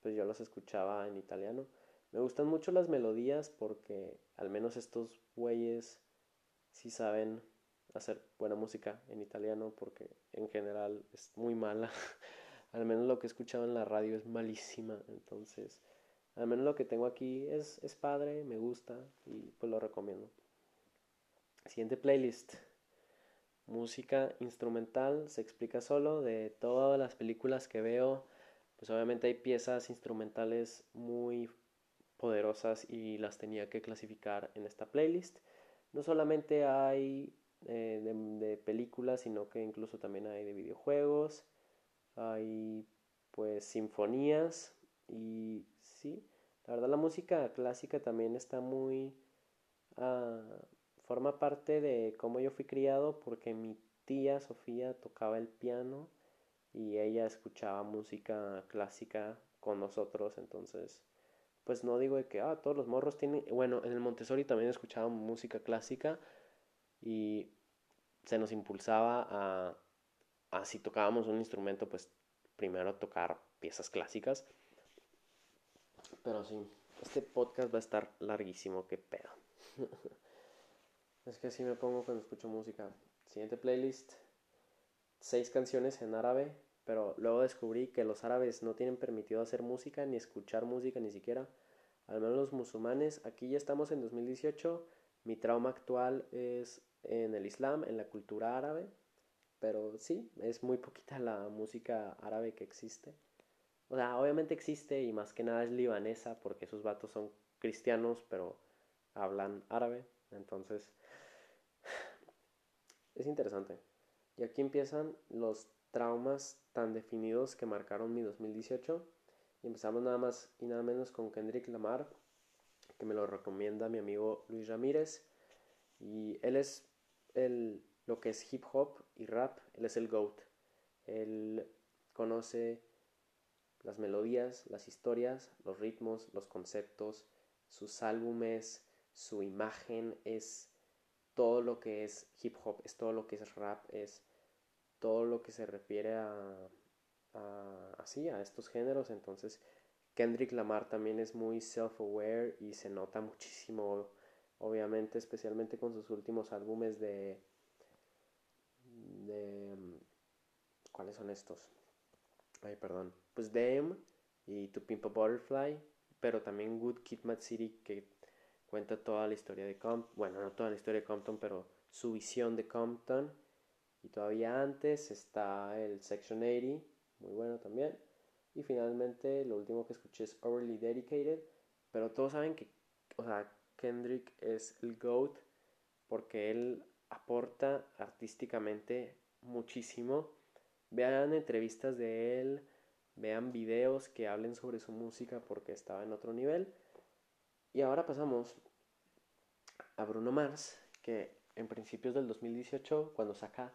pues yo los escuchaba en italiano. Me gustan mucho las melodías porque al menos estos güeyes sí saben hacer buena música en italiano porque en general es muy mala. al menos lo que he escuchado en la radio es malísima, entonces al menos lo que tengo aquí es, es padre, me gusta y pues lo recomiendo. Siguiente playlist. Música instrumental, se explica solo de todas las películas que veo. Pues obviamente hay piezas instrumentales muy poderosas y las tenía que clasificar en esta playlist. No solamente hay eh, de, películas, sino que incluso también hay de videojuegos. Hay pues sinfonías y sí, la verdad la música clásica también está muy ah, forma parte de cómo yo fui criado porque mi tía Sofía tocaba el piano y ella escuchaba música clásica con nosotros, entonces pues no digo de que ah, todos los morros tienen, bueno, en el Montessori también escuchaba música clásica y se nos impulsaba a, a si tocábamos un instrumento, pues primero tocar piezas clásicas. Pero sí, este podcast va a estar larguísimo, qué pedo. es que así me pongo cuando escucho música. Siguiente playlist, seis canciones en árabe, pero luego descubrí que los árabes no tienen permitido hacer música ni escuchar música ni siquiera. Al menos los musulmanes, aquí ya estamos en 2018, mi trauma actual es en el Islam, en la cultura árabe, pero sí, es muy poquita la música árabe que existe. O sea, obviamente existe y más que nada es libanesa porque esos vatos son cristianos, pero hablan árabe, entonces es interesante. Y aquí empiezan los traumas tan definidos que marcaron mi 2018. Y empezamos nada más y nada menos con Kendrick Lamar, que me lo recomienda mi amigo Luis Ramírez. Y él es el, lo que es hip hop y rap, él es el GOAT. Él conoce las melodías, las historias, los ritmos, los conceptos, sus álbumes, su imagen, es todo lo que es hip hop, es todo lo que es rap, es todo lo que se refiere a, así, a estos géneros. Entonces, Kendrick Lamar también es muy self-aware y se nota muchísimo, obviamente, especialmente con sus últimos álbumes de, de ¿cuáles son estos? Ay, perdón. Pues Them y To Pimp a Butterfly, pero también Good Kid Mad City que cuenta toda la historia de Compton, bueno, no toda la historia de Compton, pero su visión de Compton. Y todavía antes está el Section 80, muy bueno también. Y finalmente lo último que escuché es Overly Dedicated, pero todos saben que, o sea, Kendrick es el GOAT porque él aporta artísticamente muchísimo. Vean entrevistas de él, vean videos que hablen sobre su música porque estaba en otro nivel. Y ahora pasamos a Bruno Mars, que en principios del 2018, cuando saca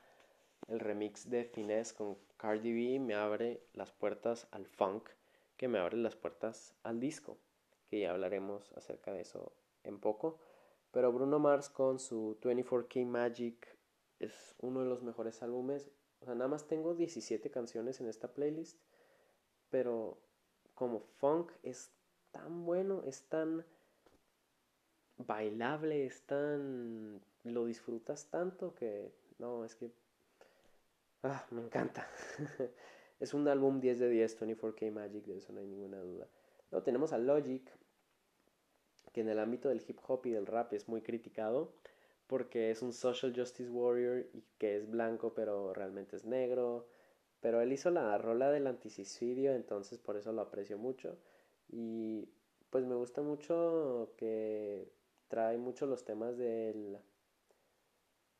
el remix de Finesse con Cardi B, me abre las puertas al funk, que me abre las puertas al disco, que ya hablaremos acerca de eso en poco. Pero Bruno Mars con su 24K Magic es uno de los mejores álbumes. O sea, nada más tengo 17 canciones en esta playlist, pero como funk es tan bueno, es tan bailable, es tan... lo disfrutas tanto que... No, es que... Ah, me encanta. es un álbum 10 de 10, 24K Magic, de eso no hay ninguna duda. Luego tenemos a Logic, que en el ámbito del hip hop y del rap es muy criticado porque es un social justice warrior y que es blanco pero realmente es negro. Pero él hizo la rola del antisuicidio, entonces por eso lo aprecio mucho. Y pues me gusta mucho que trae mucho los temas del,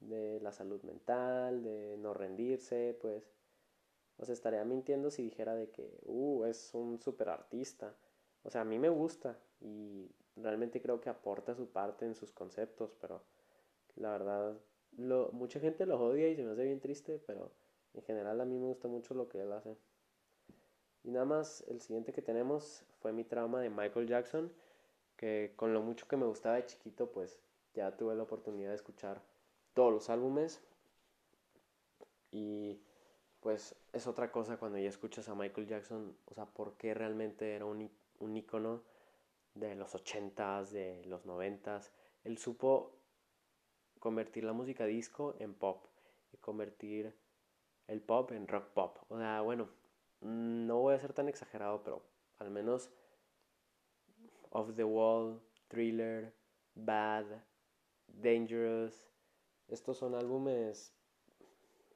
de la salud mental, de no rendirse, pues os estaría mintiendo si dijera de que, uh, es un super artista. O sea, a mí me gusta y realmente creo que aporta su parte en sus conceptos, pero la verdad, lo, mucha gente lo odia y se me hace bien triste, pero en general a mí me gusta mucho lo que él hace. Y nada más, el siguiente que tenemos fue mi trauma de Michael Jackson que con lo mucho que me gustaba de chiquito, pues ya tuve la oportunidad de escuchar todos los álbumes. Y pues es otra cosa cuando ya escuchas a Michael Jackson, o sea, por qué realmente era un, un ícono de los 80s, de los 90s. Él supo convertir la música disco en pop y convertir el pop en rock pop. O sea, bueno, no voy a ser tan exagerado, pero al menos Off the Wall, Thriller, Bad, Dangerous. Estos son álbumes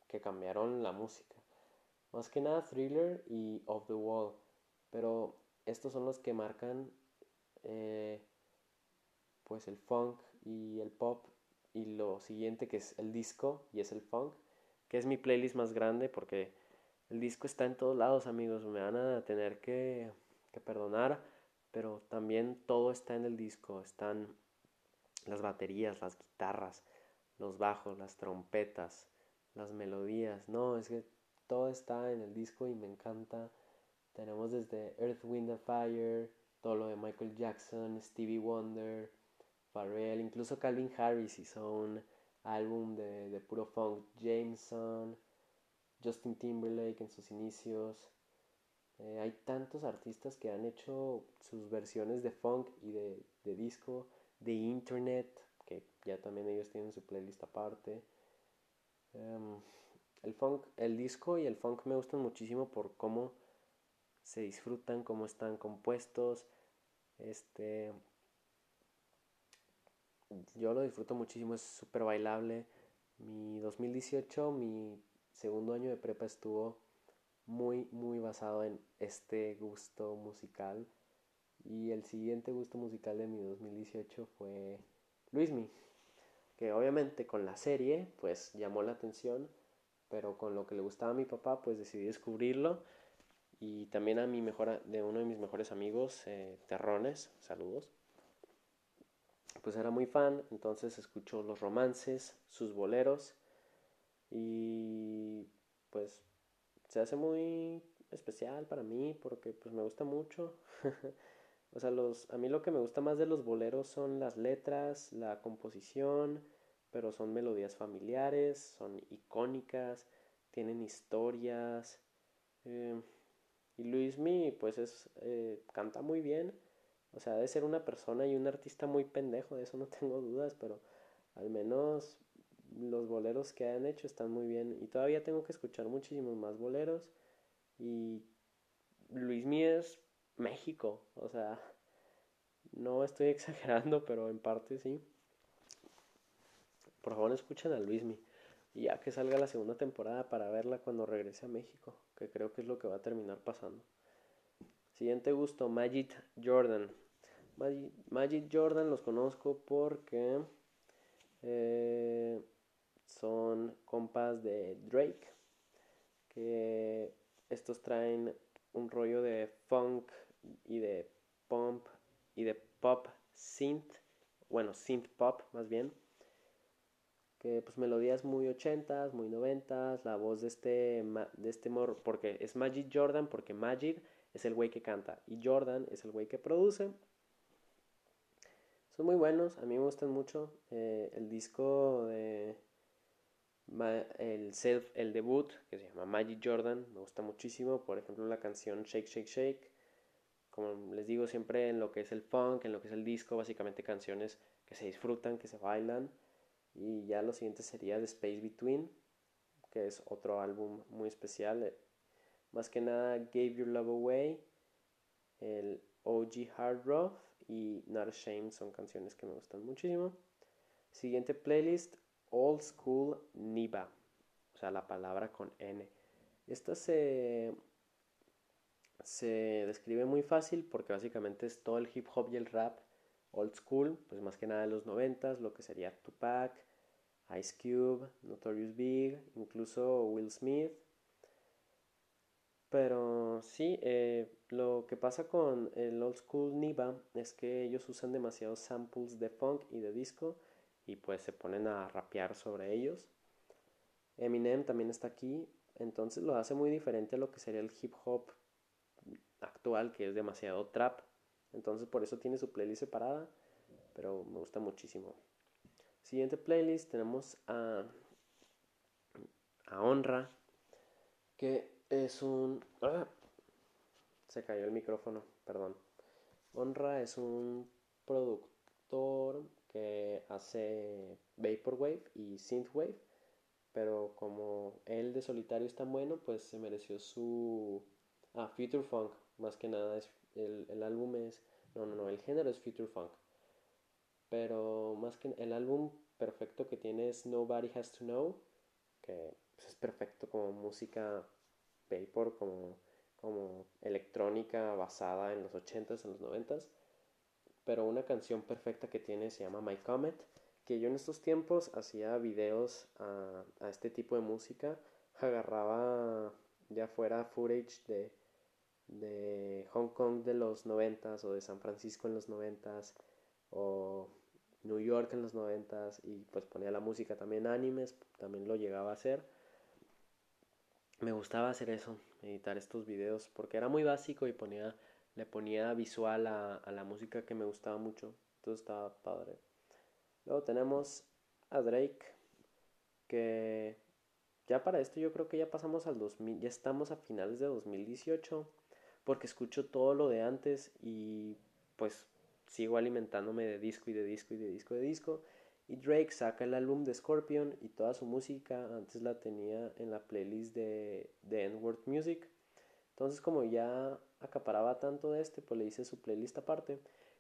que cambiaron la música. Más que nada Thriller y Off the Wall. Pero estos son los que marcan eh, pues el funk y el pop y lo siguiente que es el disco y es el funk que es mi playlist más grande porque el disco está en todos lados amigos me van a tener que, que perdonar pero también todo está en el disco. Están las baterías, las guitarras, los bajos, las trompetas, las melodías. No, es que todo está en el disco y me encanta. Tenemos desde Earth, Wind and Fire, todo lo de Michael Jackson, Stevie Wonder, Pharrell, incluso Calvin Harris hizo un álbum de, puro funk, Jameson, Justin Timberlake en sus inicios. Eh, hay tantos artistas que han hecho sus versiones de funk y de, de disco, de internet, que ya también ellos tienen su playlist aparte. Em, el funk, el disco y el funk me gustan muchísimo por cómo se disfrutan, cómo están compuestos. Este yo lo disfruto muchísimo, es súper bailable. Mi 2018, mi segundo año de prepa estuvo muy, muy basado en este gusto musical. Y el siguiente gusto musical de mi 2018 fue Luismi, que obviamente con la serie pues llamó la atención, pero con lo que le gustaba a mi papá pues decidí descubrirlo. Y también a mi mejor, de uno de mis mejores amigos, eh, Terrones, saludos pues era muy fan, entonces escuchó los romances, sus boleros y pues se hace muy especial para mí porque pues me gusta mucho. o sea, los a mí lo que me gusta más de los boleros son las letras, la composición, pero son melodías familiares, son icónicas, tienen historias. Eh, y Luismi pues es eh, canta muy bien o sea, de ser una persona y un artista muy pendejo, de eso no tengo dudas, pero al menos los boleros que han hecho están muy bien. Y todavía tengo que escuchar muchísimos más boleros. Y Luis Mies, México. O sea, no estoy exagerando, pero en parte sí. Por favor, escuchen a Luismi. Y ya que salga la segunda temporada para verla cuando regrese a México, que creo que es lo que va a terminar pasando. Siguiente gusto, Magic Jordan. Magic, Jordan los conozco porque eh, son compas de Drake. Que estos traen un rollo de funk y de pump y de pop synth. Bueno, synth pop más bien. Que pues melodías muy ochentas, muy noventas. La voz de este, de este morro, porque es Magic Jordan, porque Magic es el güey que canta y Jordan es el güey que produce. Son muy buenos, a mí me gustan mucho. Eh, el disco de el self, el debut, que se llama Magic Jordan, me gusta muchísimo. Por ejemplo, la canción Shake, Shake, Shake. Como les digo siempre, en lo que es el funk, en lo que es el disco, básicamente canciones que se disfrutan, que se bailan. Y ya lo siguiente sería The Space Between, que es otro álbum muy especial. Eh, más que nada, Gave Your Love Away, el OG Hard Rock y Not Ashamed son canciones que me gustan muchísimo. Siguiente playlist, Old School Niba, o sea, la palabra con N. Esta se, se describe muy fácil porque básicamente es todo el hip hop y el rap old school, pues más que nada de los noventas, lo que sería Tupac, Ice Cube, Notorious Big, incluso Will Smith, pero sí, eh, lo que pasa con el old school Niba es que ellos usan demasiados samples de funk y de disco y pues se ponen a rapear sobre ellos. Eminem también está aquí, entonces lo hace muy diferente a lo que sería el hip hop actual, que es demasiado trap. Entonces por eso tiene su playlist separada, pero me gusta muchísimo. Siguiente playlist tenemos a, a Honra, que es un... Ah, se cayó el micrófono, perdón. Honra es un productor que hace Vaporwave y Synthwave, pero como él de solitario es tan bueno, pues se mereció su... Ah, Future Funk, más que nada, es el, el álbum es... No, no, no, el género es Future Funk. Pero más que el álbum perfecto que tiene es Nobody Has to Know, que pues, es perfecto como música Vapor como, como electrónica basada en los 80s, en los 90s. Pero una canción perfecta que tiene se llama My Comet, que yo en estos tiempos hacía videos a, a este tipo de música, agarraba ya fuera footage de, de Hong Kong de los 90s o de San Francisco en los 90s o New York en los noventas y pues ponía la música también animes, también lo llegaba a hacer. Me gustaba hacer eso, editar estos videos, porque era muy básico y ponía, le ponía visual a, a la música que me gustaba mucho. Entonces estaba padre. Luego tenemos a Drake, que ya para esto yo creo que ya pasamos al 2000, ya estamos a finales de 2018, porque escucho todo lo de antes y pues sigo alimentándome de disco y de disco y de disco y de disco. Y Drake saca el álbum de Scorpion y toda su música antes la tenía en la playlist de, de N-Word Music. Entonces como ya acaparaba tanto de este, pues le hice su playlist aparte.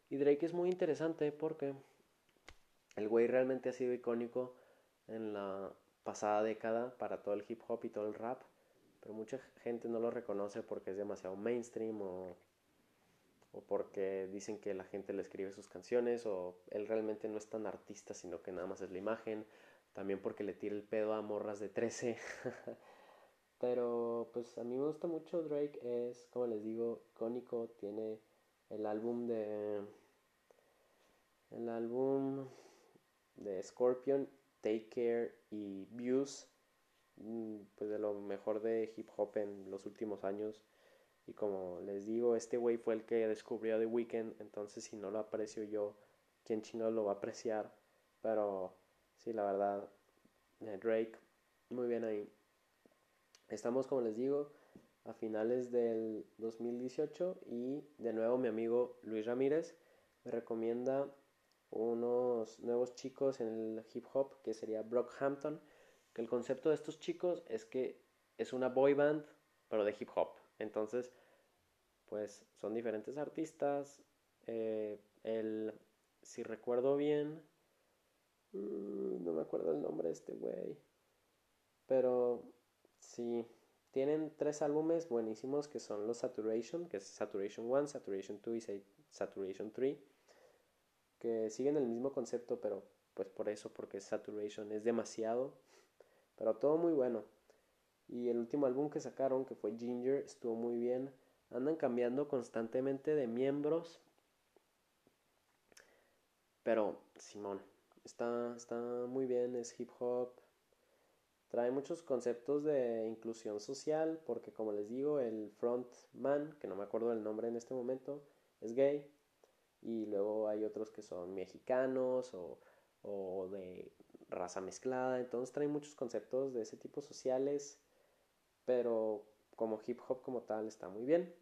Y Drake es muy interesante porque el güey realmente ha sido icónico en la pasada década para todo el hip hop y todo el rap. Pero mucha gente no lo reconoce porque es demasiado mainstream o o porque dicen que la gente le escribe sus canciones, o él realmente no es tan artista, sino que nada más es la imagen, también porque le tira el pedo a morras de 13. Pero pues a mí me gusta mucho Drake, es como les digo, icónico, tiene el álbum de el álbum de Scorpion, Take Care y Views, mm, pues de lo mejor de hip hop en los últimos años. Y como les digo, este güey fue el que descubrió The Weeknd, entonces si no lo aprecio yo, ¿quién chino lo va a apreciar? Pero sí, la verdad, eh, Drake, muy bien ahí. Estamos, como les digo, a finales del 2018 y de nuevo mi amigo Luis Ramírez me recomienda unos nuevos chicos en el hip hop que sería Brockhampton, que el concepto de estos chicos es que es una boy band pero de hip hop. Entonces, pues son diferentes artistas. Eh, el, si recuerdo bien, mm, no me acuerdo el nombre de este güey. Pero sí, tienen tres álbumes buenísimos que son los Saturation, que es Saturation 1, Saturation 2 y Saturation 3, que siguen el mismo concepto, pero pues por eso, porque Saturation es demasiado, pero todo muy bueno. Y el último álbum que sacaron, que fue Ginger, estuvo muy bien. Andan cambiando constantemente de miembros. Pero, Simón, está, está muy bien, es hip hop. Trae muchos conceptos de inclusión social, porque como les digo, el frontman, que no me acuerdo del nombre en este momento, es gay. Y luego hay otros que son mexicanos o, o de raza mezclada. Entonces trae muchos conceptos de ese tipo sociales pero como hip hop como tal está muy bien.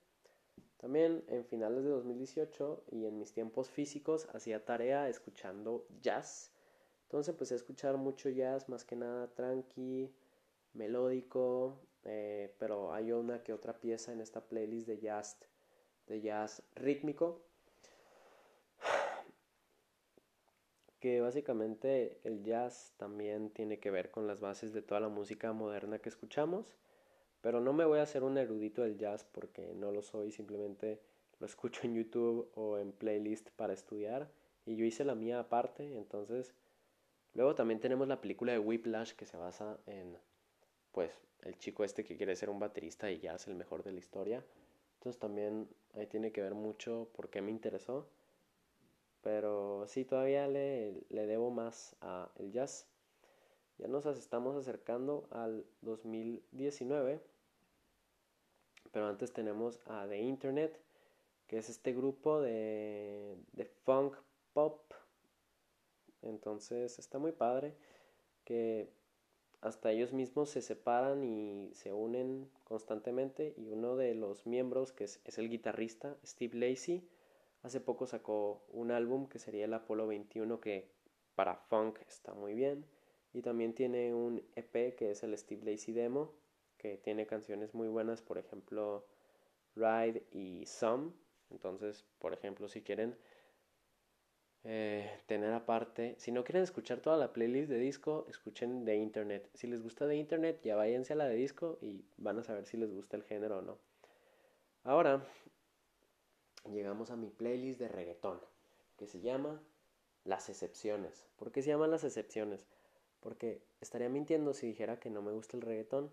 También en finales de 2018 y en mis tiempos físicos hacía tarea escuchando jazz. Entonces empecé a escuchar mucho jazz, más que nada tranqui, melódico, eh, pero hay una que otra pieza en esta playlist de jazz, de jazz rítmico. Que básicamente el jazz también tiene que ver con las bases de toda la música moderna que escuchamos pero no me voy a hacer un erudito del jazz porque no lo soy, simplemente lo escucho en YouTube o en playlist para estudiar. Y yo hice la mía aparte, entonces... Luego también tenemos la película de Whiplash que se basa en, pues, el chico este que quiere ser un baterista y jazz, el mejor de la historia. Entonces también ahí tiene que ver mucho por qué me interesó. Pero sí, todavía le, le debo más a el jazz. Ya nos estamos acercando al 2019 pero antes tenemos a The Internet, que es este grupo de, de funk pop. Entonces está muy padre que hasta ellos mismos se separan y se unen constantemente y uno de los miembros que es, el guitarrista Steve Lacey hace poco sacó un álbum que sería el Apolo 21 que para funk está muy bien y también tiene un EP que es el Steve Lacey Demo que tiene canciones muy buenas, por ejemplo, Ride y Some. Entonces, por ejemplo, si quieren eh, tener aparte, si no quieren escuchar toda la playlist de disco, escuchen de internet. Si les gusta de internet, ya váyanse a la de disco y van a saber si les gusta el género o no. Ahora, llegamos a mi playlist de reggaetón, que se llama Las excepciones. ¿Por qué se llaman las excepciones? Porque estaría mintiendo si dijera que no me gusta el reggaetón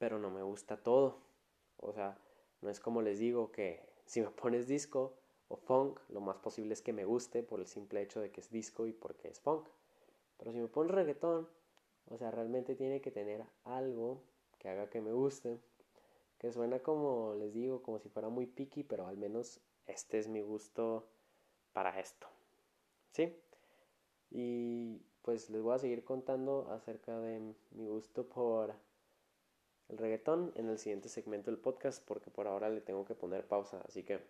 pero no me gusta todo. O sea, no es como les digo que si me pones disco o funk, lo más posible es que me guste por el simple hecho de que es disco y porque es funk. Pero si me pones reggaetón, o sea, realmente tiene que tener algo que haga que me guste. Que suena como, les digo, como si fuera muy picky, pero al menos este es mi gusto para esto. ¿Sí? Y pues les voy a seguir contando acerca de mi gusto por el reggaetón en el siguiente segmento del podcast porque por ahora le tengo que poner pausa, así que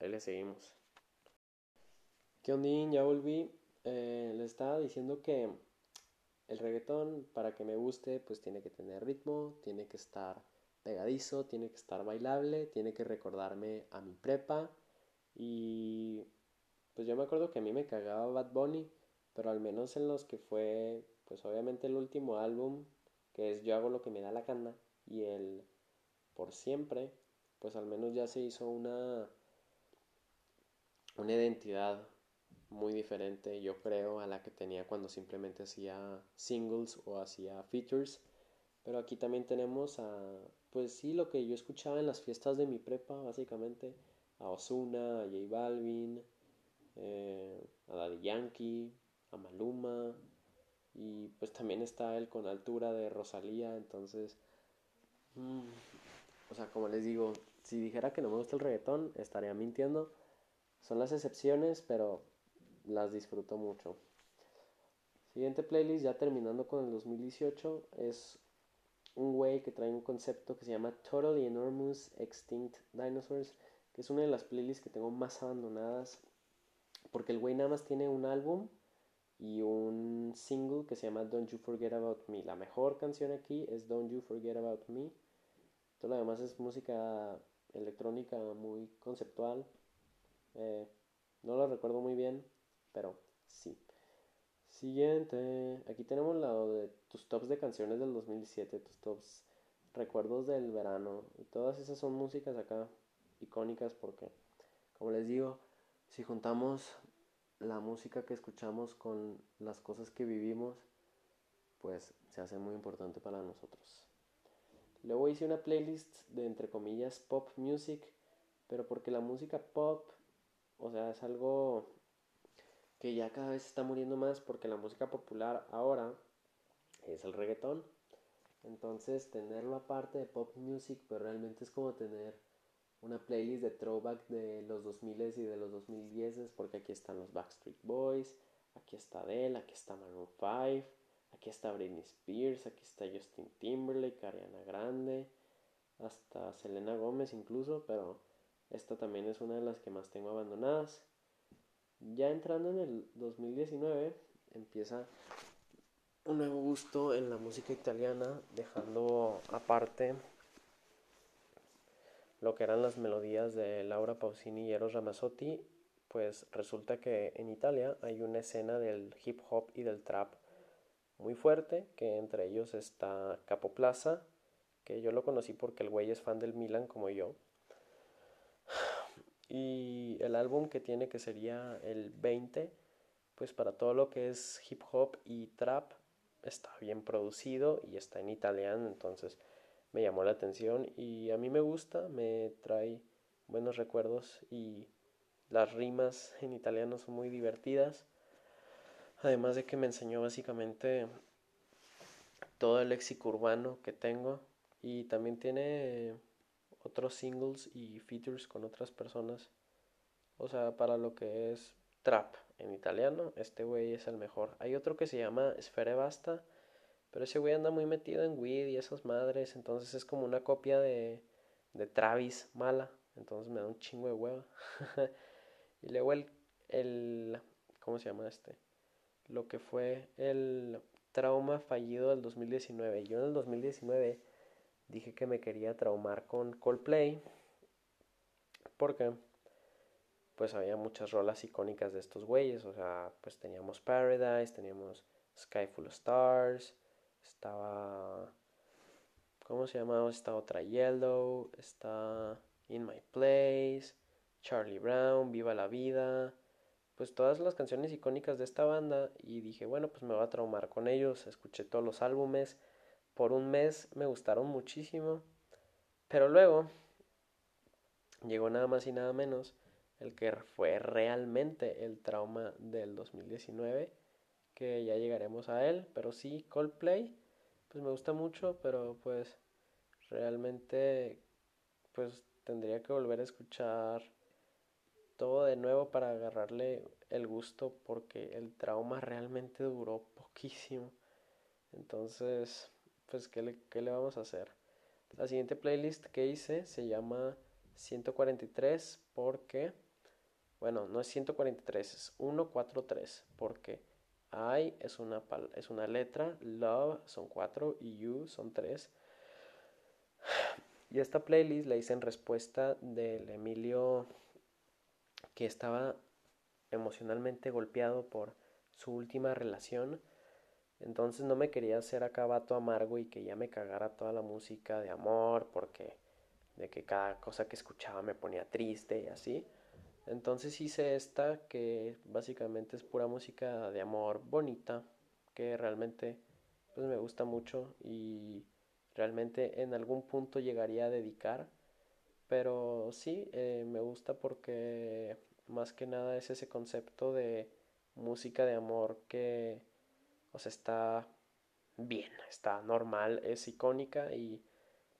ahí le seguimos. ¿Qué onda? Ya volví. Eh, le estaba diciendo que el reggaetón para que me guste pues tiene que tener ritmo, tiene que estar pegadizo, tiene que estar bailable, tiene que recordarme a mi prepa y pues yo me acuerdo que a mí me cagaba Bad Bunny, pero al menos en los que fue pues obviamente el último álbum que es Yo hago lo que me da la gana y el por siempre pues al menos ya se hizo una una identidad muy diferente, yo creo, a la que tenía cuando simplemente hacía singles o hacía features. Pero aquí también tenemos a, pues sí, lo que yo escuchaba en las fiestas de mi prepa, básicamente, a Osuna, a J Balvin, eh, a Daddy Yankee, a Maluma, y pues también está él con altura de Rosalía, entonces, mm, o sea, como les digo, si dijera que no me gusta el reggaetón, estaría mintiendo. Son las excepciones, pero las disfruto mucho. Siguiente playlist, ya terminando con el 2018, es un güey que trae un concepto que se llama Totally Enormous Extinct Dinosaurs, que es una de las playlists que tengo más abandonadas, porque el güey nada más tiene un álbum y un single que se llama Don't You Forget About Me. La mejor canción aquí es Don't You Forget About Me. Todo lo demás es música electrónica muy conceptual. Eh, no lo recuerdo muy bien, pero sí. Siguiente, aquí tenemos lado de tus tops de canciones del 2017, tus tops recuerdos del verano. Y todas esas son músicas acá icónicas porque, como les digo, si juntamos la música que escuchamos con las cosas que vivimos, pues se hace muy importante para nosotros. Luego hice una playlist de entre comillas pop music, pero porque la música pop, o sea, es algo que ya cada vez está muriendo más porque la música popular ahora es el reggaetón. Entonces tenerlo aparte de pop music, pues realmente es como tener una playlist de throwback de los 2000 y de los 2010 porque aquí están los Backstreet Boys, aquí está Adele, aquí está Maroon 5, aquí está Britney Spears, aquí está Justin Timberlake, Ariana Grande, hasta Selena Gómez incluso, pero esta también es una de las que más tengo abandonadas. Ya entrando en el 2019 empieza un nuevo gusto en la música italiana, dejando aparte lo que eran las melodías de Laura Pausini y Eros Ramazzotti, pues resulta que en Italia hay una escena del hip hop y del trap muy fuerte, que entre ellos está Capo Plaza, que yo lo conocí porque el güey es fan del Milan como yo, y el álbum que tiene que sería el 20, pues para todo lo que es hip hop y trap está bien producido y está en italiano, entonces me llamó la atención y a mí me gusta, me trae buenos recuerdos y las rimas en italiano son muy divertidas. Además de que me enseñó básicamente todo el léxico urbano que tengo y también tiene otros singles y features con otras personas. O sea, para lo que es trap en italiano, este güey es el mejor. Hay otro que se llama Sfere Basta, pero ese güey anda muy metido en weed y esas madres, entonces es como una copia de, de Travis mala, entonces me da un chingo de hueva. y luego el, el, ¿cómo se llama este? Lo que fue el trauma fallido del 2019. Yo en el 2019 dije que me quería traumar con Coldplay. Porque pues había muchas rolas icónicas de estos güeyes. O sea, pues teníamos Paradise, teníamos Sky Full of Stars, estaba... ¿Cómo se llamaba? Está otra Yellow, está In My Place, Charlie Brown, Viva la Vida. Pues todas las canciones icónicas de esta banda y dije, bueno, pues me voy a traumar con ellos. Escuché todos los álbumes por un mes me gustaron muchísimo. Pero luego llegó nada más y nada menos el que fue realmente el trauma del 2019, que ya llegaremos a él, pero sí, Coldplay, pues me gusta mucho, pero pues realmente pues tendría que volver a escuchar todo de nuevo para agarrarle el gusto porque el trauma realmente duró poquísimo. Entonces, pues, ¿qué le, qué le vamos a hacer? La siguiente playlist que hice se llama 143 porque, bueno, no es 143, es 143 porque I es una, es una letra, love son cuatro y you son tres. Y esta playlist la hice en respuesta del Emilio que estaba emocionalmente golpeado por su última relación. Entonces no me quería hacer acá vato amargo y que ya me cagara toda la música de amor porque de que cada cosa que escuchaba me ponía triste y así. Entonces hice esta que básicamente es pura música de amor bonita que realmente pues me gusta mucho y realmente en algún punto llegaría a dedicar. Pero sí, eh, me gusta porque más que nada es ese concepto de música de amor que, está bien, está normal, es icónica y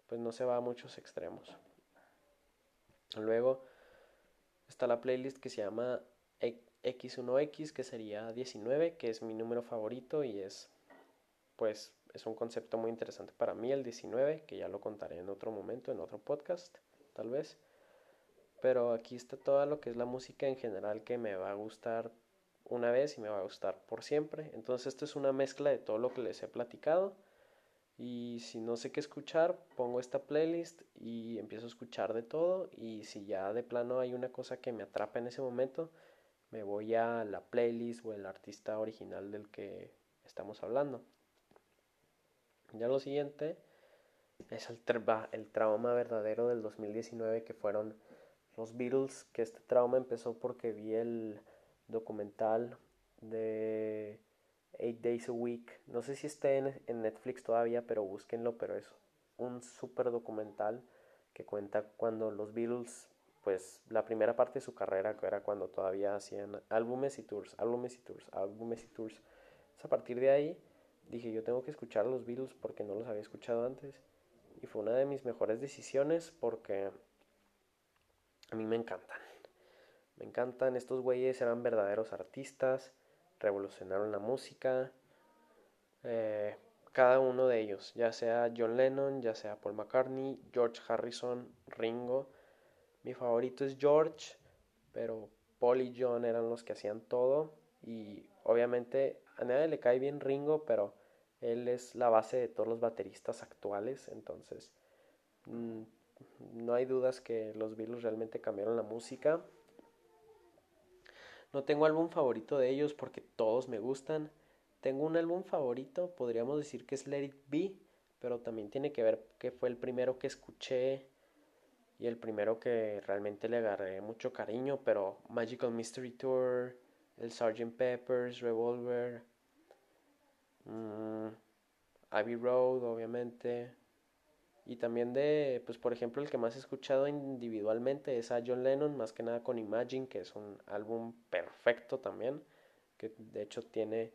pues no se va a muchos extremos. Luego está la playlist que se llama X1X, que sería 19, que es mi número favorito y es, pues, es un concepto muy interesante para mí el 19, que ya lo contaré en otro momento, en otro podcast, tal vez pero aquí está todo lo que es la música en general que me va a gustar una vez y me va a gustar por siempre. Entonces esto es una mezcla de todo lo que les he platicado. Y si no sé qué escuchar, pongo esta playlist y empiezo a escuchar de todo. Y si ya de plano hay una cosa que me atrapa en ese momento, me voy a la playlist o el artista original del que estamos hablando. Ya lo siguiente es el, trauma verdadero del 2019 que fueron los Beatles, que este trauma empezó porque vi el documental de Eight Days a Week. No sé si esté en, Netflix todavía, pero búsquenlo, pero es un súper documental que cuenta cuando los Beatles, pues la primera parte de su carrera, que era cuando todavía hacían álbumes y tours, álbumes y tours, álbumes y tours. a partir de ahí dije, yo tengo que escuchar a los Beatles porque no los había escuchado antes. Y fue una de mis mejores decisiones porque a mí me encantan. Me encantan. Estos güeyes eran verdaderos artistas. Revolucionaron la música. Eh, cada uno de ellos, ya sea John Lennon, ya sea Paul McCartney, George Harrison, Ringo. Mi favorito es George, pero Paul y John eran los que hacían todo. Y obviamente a nadie le cae bien Ringo, pero él es la base de todos los bateristas actuales. Entonces, mm, no hay dudas que los Beatles realmente cambiaron la música. No tengo álbum favorito de ellos porque todos me gustan. Tengo un álbum favorito, podríamos decir que es Let It Be, pero también tiene que ver que fue el primero que escuché y el primero que realmente le agarré mucho cariño, pero Magical Mystery Tour, el Sgt. Peppers, Revolver, mm, Abbey Road, obviamente, y también de, pues por ejemplo, el que más he escuchado individualmente es a John Lennon, más que nada con Imagine, que es un álbum perfecto también, que de hecho tiene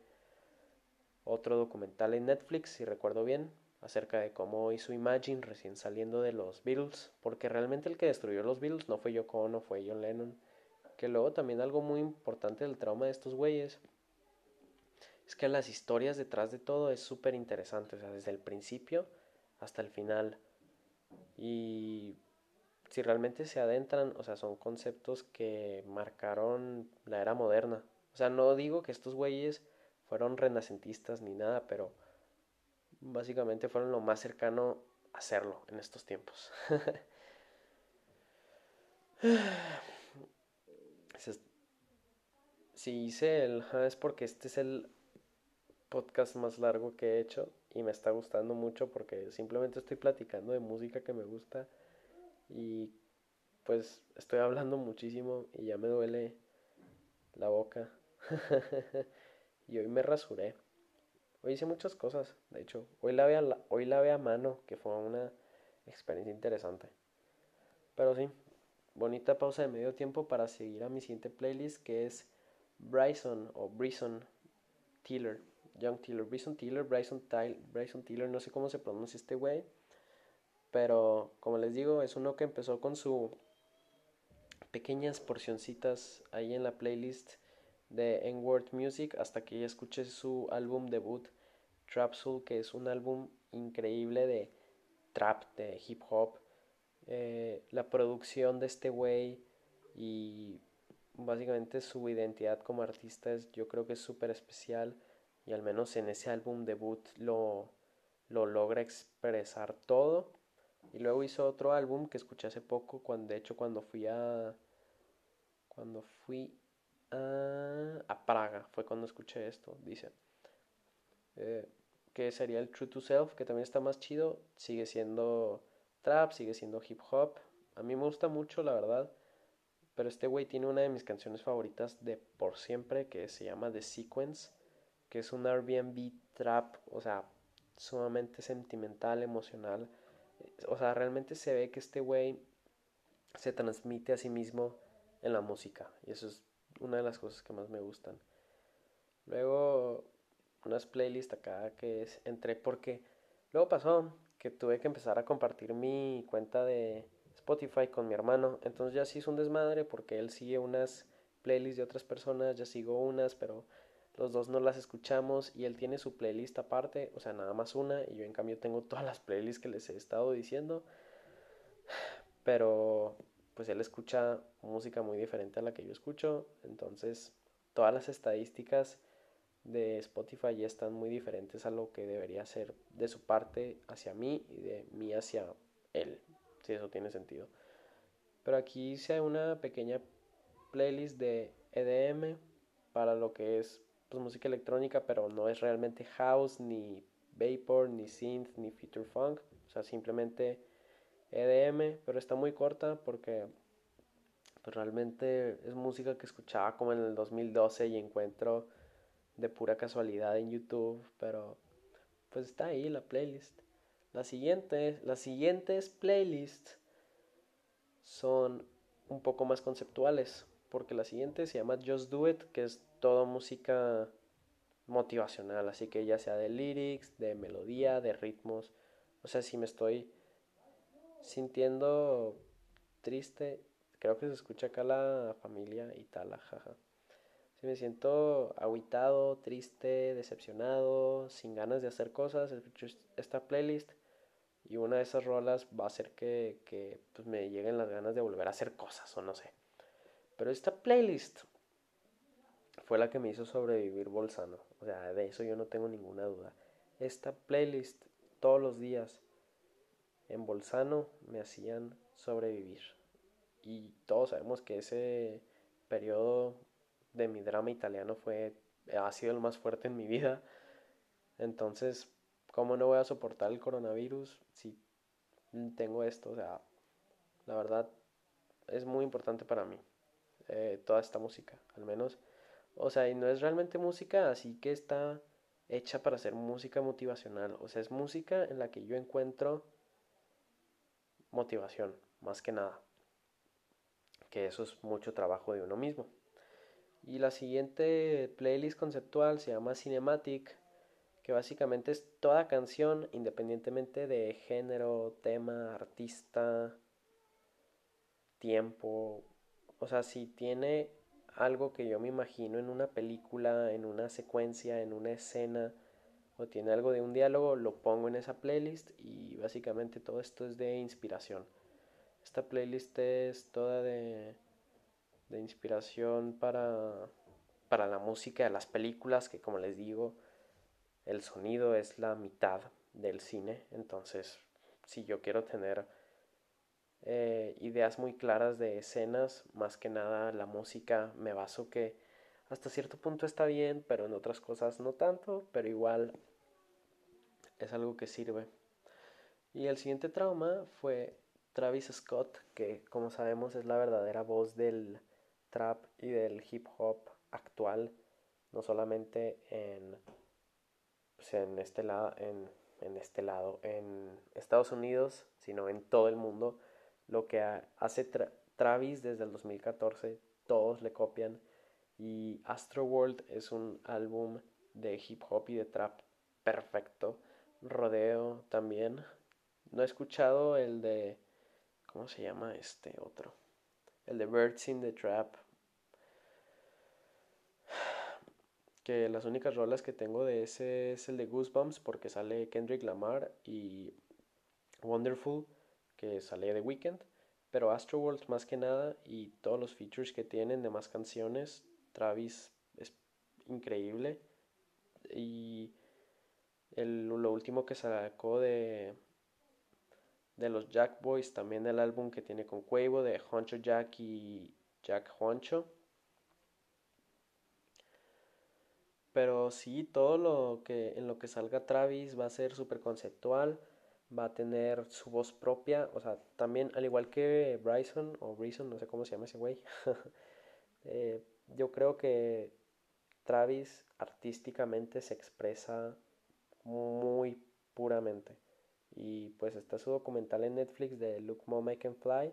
otro documental en Netflix, si recuerdo bien, acerca de cómo hizo Imagine recién saliendo de los Beatles, porque realmente el que destruyó los Beatles no fue Yoko Ono, fue John Lennon. Que luego también algo muy importante del trauma de estos güeyes es que las historias detrás de todo es súper interesante, o sea, desde el principio hasta el final. Y si realmente se adentran, o sea, son conceptos que marcaron la era moderna. O sea, no digo que estos güeyes fueron renacentistas ni nada, pero básicamente fueron lo más cercano a hacerlo en estos tiempos. si hice el es porque este es el podcast más largo que he hecho y me está gustando mucho porque simplemente estoy platicando de música que me gusta y pues estoy hablando muchísimo y ya me duele la boca. Y hoy me rasuré. Hoy hice muchas cosas de hecho hoy la a, hoy la a mano que fue una experiencia interesante. Pero sí bonita pausa de medio tiempo para seguir a mi siguiente playlist que es Bryson o Bryson Tiller, Young Tiller, Bryson Tiller, Bryson, Tyler, Bryson Tiller, no sé cómo se pronuncia este güey, pero como les digo, es uno que empezó con su pequeñas porcioncitas ahí en la playlist de N-Word Music hasta que ya escuché su álbum debut Trap Soul, que es un álbum increíble de trap, de hip hop. Eh, la producción de este güey y básicamente su identidad como artista es, yo creo que es súper especial y al menos en ese álbum debut lo, lo logra expresar todo. Y luego hizo otro álbum que escuché hace poco, cuando, de hecho cuando fui a... Cuando fui a, a Praga, fue cuando escuché esto, dice. Eh, que sería el True to Self, que también está más chido, sigue siendo trap, sigue siendo hip hop. A mí me gusta mucho, la verdad. Pero este güey tiene una de mis canciones favoritas de por siempre, que se llama The Sequence, que es un Airbnb trap, o sea, sumamente sentimental, emocional. O sea, realmente se ve que este güey se transmite a sí mismo en la música. Y eso es una de las cosas que más me gustan. Luego, unas playlists acá que entré porque luego pasó que tuve que empezar a compartir mi cuenta de Spotify con mi hermano. Entonces ya sí es un desmadre porque él sigue unas playlists de otras personas, ya sigo unas, pero los dos no las escuchamos y él tiene su playlist aparte, o sea, nada más una y yo en cambio tengo todas las playlists que les he estado diciendo. Pero pues él escucha música muy diferente a la que yo escucho, entonces todas las estadísticas de Spotify ya están muy diferentes a lo que debería ser de su parte hacia mí y de mí hacia él, si eso tiene sentido. Pero aquí hice una pequeña playlist de EDM para lo que es pues, música electrónica, pero no es realmente house, ni vapor, ni synth, ni feature funk, o sea, simplemente EDM, pero está muy corta porque pues, realmente es música que escuchaba como en el 2012 y encuentro de pura casualidad en YouTube, pero pues está ahí la playlist. La siguiente, las siguientes playlists son un poco más conceptuales, porque la siguiente se llama Just Do It, que es toda música motivacional, así que ya sea de lyrics, de melodía, de ritmos, o sea, si me estoy sintiendo triste, creo que se escucha acá la familia y tal, jaja me siento aguitado, triste, decepcionado, sin ganas de hacer cosas, escucho esta playlist y una de esas rolas va a hacer que, que pues, me lleguen las ganas de volver a hacer cosas o no sé. Pero esta playlist fue la que me hizo sobrevivir Bolsano. O sea, de eso yo no tengo ninguna duda. Esta playlist todos los días en Bolsano me hacían sobrevivir. Y todos sabemos que ese periodo de mi drama italiano fue, ha sido el más fuerte en mi vida. Entonces, ¿cómo no voy a soportar el coronavirus si tengo esto? O sea, la verdad es muy importante para mí eh, toda esta música, al menos. O sea, y no es realmente música, así que está hecha para ser música motivacional. O sea, es música en la que yo encuentro motivación, más que nada. Que eso es mucho trabajo de uno mismo. Y la siguiente playlist conceptual se llama Cinematic, que básicamente es toda canción, independientemente de género, tema, artista, tiempo. O sea, si tiene algo que yo me imagino en una película, en una secuencia, en una escena, o tiene algo de un diálogo, lo pongo en esa playlist y básicamente todo esto es de inspiración. Esta playlist es toda de de inspiración para, para la música de las películas, que como les digo, el sonido es la mitad del cine. Entonces, si yo quiero tener eh, ideas muy claras de escenas, más que nada la música me baso que hasta cierto punto está bien, pero en otras cosas no tanto, pero igual es algo que sirve. Y el siguiente trauma fue Travis Scott, que como sabemos es la verdadera voz del trap y del hip hop actual, no solamente en, pues, en, este, lado, en, en este lado, en Estados Unidos, sino en todo el mundo. Lo que hace Travis desde el 2014, todos le copian. Y Astro World es un álbum de hip hop y de trap perfecto. Rodeo también. No he escuchado el de. ¿Cómo se llama este otro? El de Birds in the Trap. Que las únicas rolas que tengo de ese es el de Goosebumps porque sale Kendrick Lamar y Wonderful que sale de Weekend. Pero Astroworld más que nada y todos los features que tienen de más canciones, Travis es increíble. Y lo último que sacó de, de los Jack Boys, también el álbum que tiene con Quavo de Honcho Jack y Jack Honcho. Pero sí, todo lo que en lo que salga Travis va a ser súper conceptual, va a tener su voz propia, o sea, también al igual que Bryson o Bryson, no sé cómo se llama ese güey. Eh, yo creo que Travis artísticamente se expresa muy puramente. Y pues está su documental en Netflix de Look Mom I Can Fly.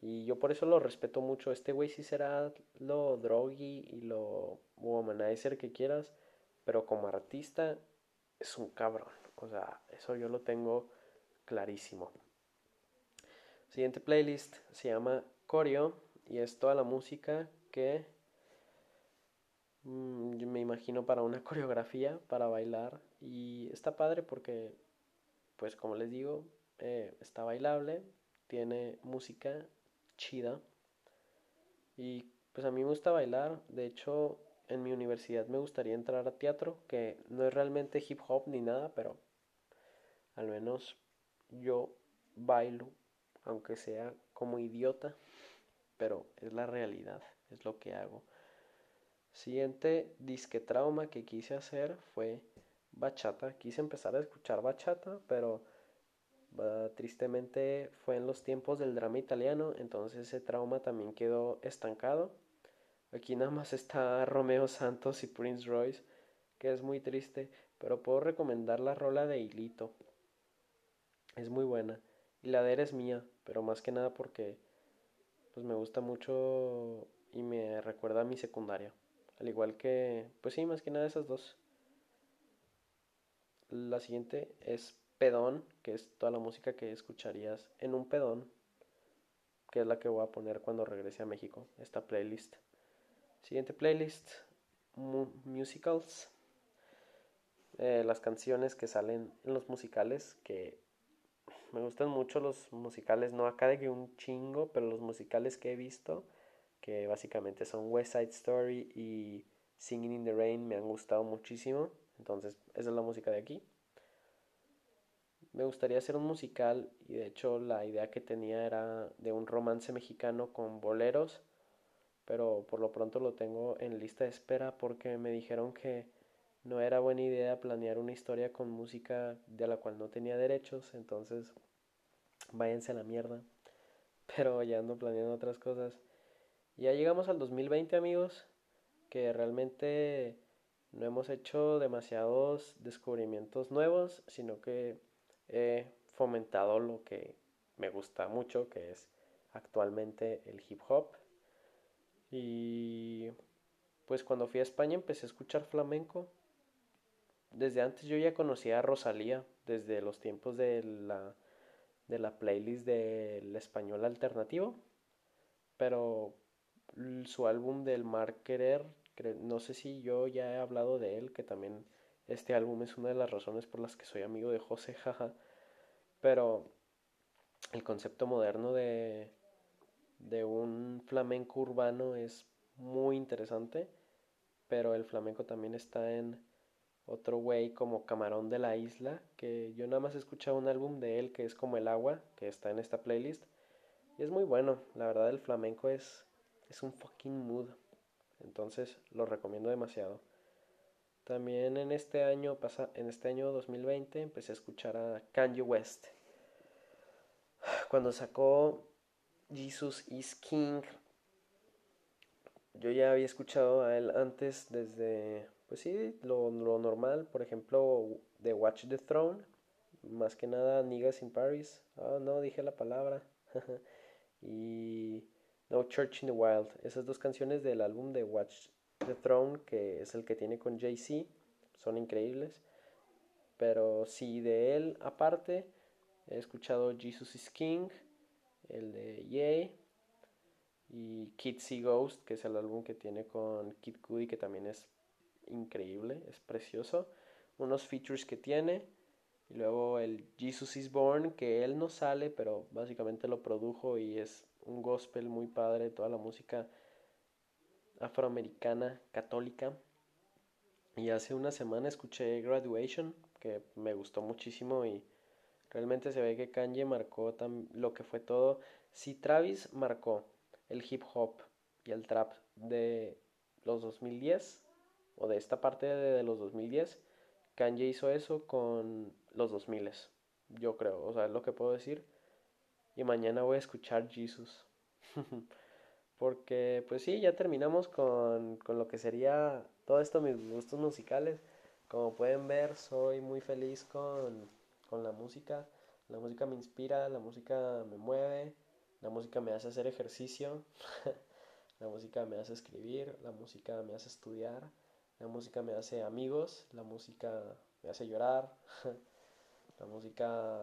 Y yo por eso lo respeto mucho. Este güey sí será lo drogy y lo womanizer que quieras. Pero como artista es un cabrón. O sea, eso yo lo tengo clarísimo. Siguiente playlist se llama Coreo. Y es toda la música que mm, me imagino para una coreografía, para bailar. Y está padre porque, pues como les digo, eh, está bailable, tiene música chida. Y pues a mí me gusta bailar. De hecho, en mi universidad me gustaría entrar a teatro, que no es realmente hip hop ni nada, pero al menos yo bailo, aunque sea como idiota, pero es la realidad, es lo que hago. Siguiente disque trauma que quise hacer fue bachata. Quise empezar a escuchar bachata, pero tristemente fue en los tiempos del drama italiano, entonces ese trauma también quedó estancado. Aquí nada más está Romeo Santos y Prince Royce, que es muy triste, pero puedo recomendar la rola de Hilito. Es muy buena. Y la de Eres mía, pero más que nada porque pues me gusta mucho y me recuerda a mi secundaria. Al igual que, pues sí, más que nada esas dos. La siguiente es Pedón, que es toda la música que escucharías en un pedón, que es la que voy a poner cuando regrese a México, esta playlist. Siguiente playlist, musicals. Eh, las canciones que salen en los musicales, que me gustan mucho los musicales, no acá de que un chingo, pero los musicales que he visto, que básicamente son West Side Story y Singing in the Rain, me han gustado muchísimo. Entonces, esa es la música de aquí. Me gustaría hacer un musical y de hecho la idea que tenía era de un romance mexicano con boleros, pero por lo pronto lo tengo en lista de espera porque me dijeron que no era buena idea planear una historia con música de la cual no tenía derechos, entonces váyanse a la mierda. Pero ya ando planeando otras cosas. Ya llegamos al 2020 amigos, que realmente no hemos hecho demasiados descubrimientos nuevos, sino que he fomentado lo que me gusta mucho, que es actualmente el hip hop. Y pues cuando fui a España empecé a escuchar flamenco. Desde antes yo ya conocía a Rosalía, desde los tiempos de la, de la playlist del español alternativo. Pero su álbum del Mar Querer no sé si yo ya he hablado de él, que también este álbum es una de las razones por las que soy amigo de José Jaja. Pero el concepto moderno de, de un flamenco urbano es muy interesante. Pero el flamenco también está en otro güey como Camarón de la Isla, que yo nada más he escuchado un álbum de él que es como El Agua, que está en esta playlist. Y es muy bueno, la verdad el flamenco es, es un fucking mood. Entonces lo recomiendo demasiado. También en este año, pasa, en este año 2020 empecé a escuchar a Kanye West. Cuando sacó Jesus is King, yo ya había escuchado a él antes desde, pues sí, lo, lo normal, por ejemplo, de Watch the Throne, más que nada Niggas in Paris. Ah, no, dije la palabra. y No Church in the Wild. Esas dos canciones del álbum de Watch the Throne, que es el que tiene con Jay-Z, son increíbles. Pero sí, de él aparte, he escuchado Jesus is King, el de Yay, y Kid See Ghost, que es el álbum que tiene con Kid Cudi, que también es increíble, es precioso. Unos features que tiene. Y luego el Jesus is Born, que él no sale, pero básicamente lo produjo y es un gospel muy padre, toda la música afroamericana católica. Y hace una semana escuché Graduation, que me gustó muchísimo y realmente se ve que Kanye marcó lo que fue todo. Si Travis marcó el hip hop y el trap de los 2010, o de esta parte de los 2010, Kanye hizo eso con los 2000. Yo creo, o sea, es lo que puedo decir. Y mañana voy a escuchar Jesus. Porque, pues sí, ya terminamos con, con lo que sería todo esto, mis gustos musicales. Como pueden ver, soy muy feliz con, con la música. La música me inspira, la música me mueve, la música me hace hacer ejercicio, la música me hace escribir, la música me hace estudiar, la música me hace amigos, la música me hace llorar, la música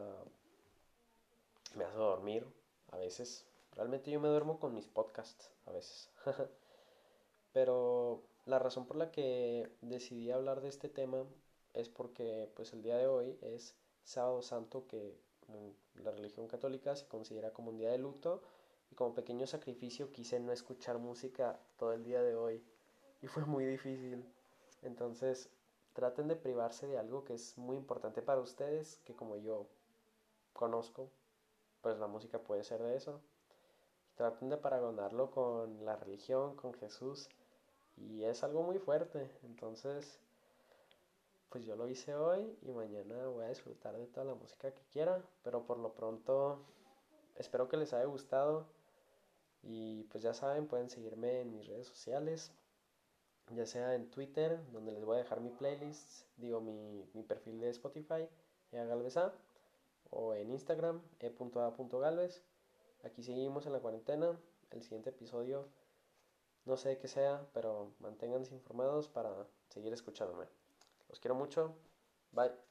me hace dormir a veces. Realmente yo me duermo con mis podcasts a veces. Pero la razón por la que decidí hablar de este tema es porque pues el día de hoy es sábado santo que en la religión católica se considera como un día de luto y como pequeño sacrificio quise no escuchar música todo el día de hoy y fue muy difícil entonces, traten de privarse de algo que es muy importante para ustedes, que como yo conozco, pues la música puede ser de eso. Traten de paragonarlo con la religión, con Jesús, y es algo muy fuerte. Entonces, pues yo lo hice hoy y mañana voy a disfrutar de toda la música que quiera, pero por lo pronto espero que les haya gustado y pues ya saben, pueden seguirme en mis redes sociales, ya sea en Twitter, donde les voy a dejar mi playlist, digo mi, perfil de Spotify, Galvez o en Instagram, e.a.galvez. Aquí seguimos en la cuarentena. El siguiente episodio, no sé qué sea, pero manténganse informados para seguir escuchándome. Los quiero mucho. Bye.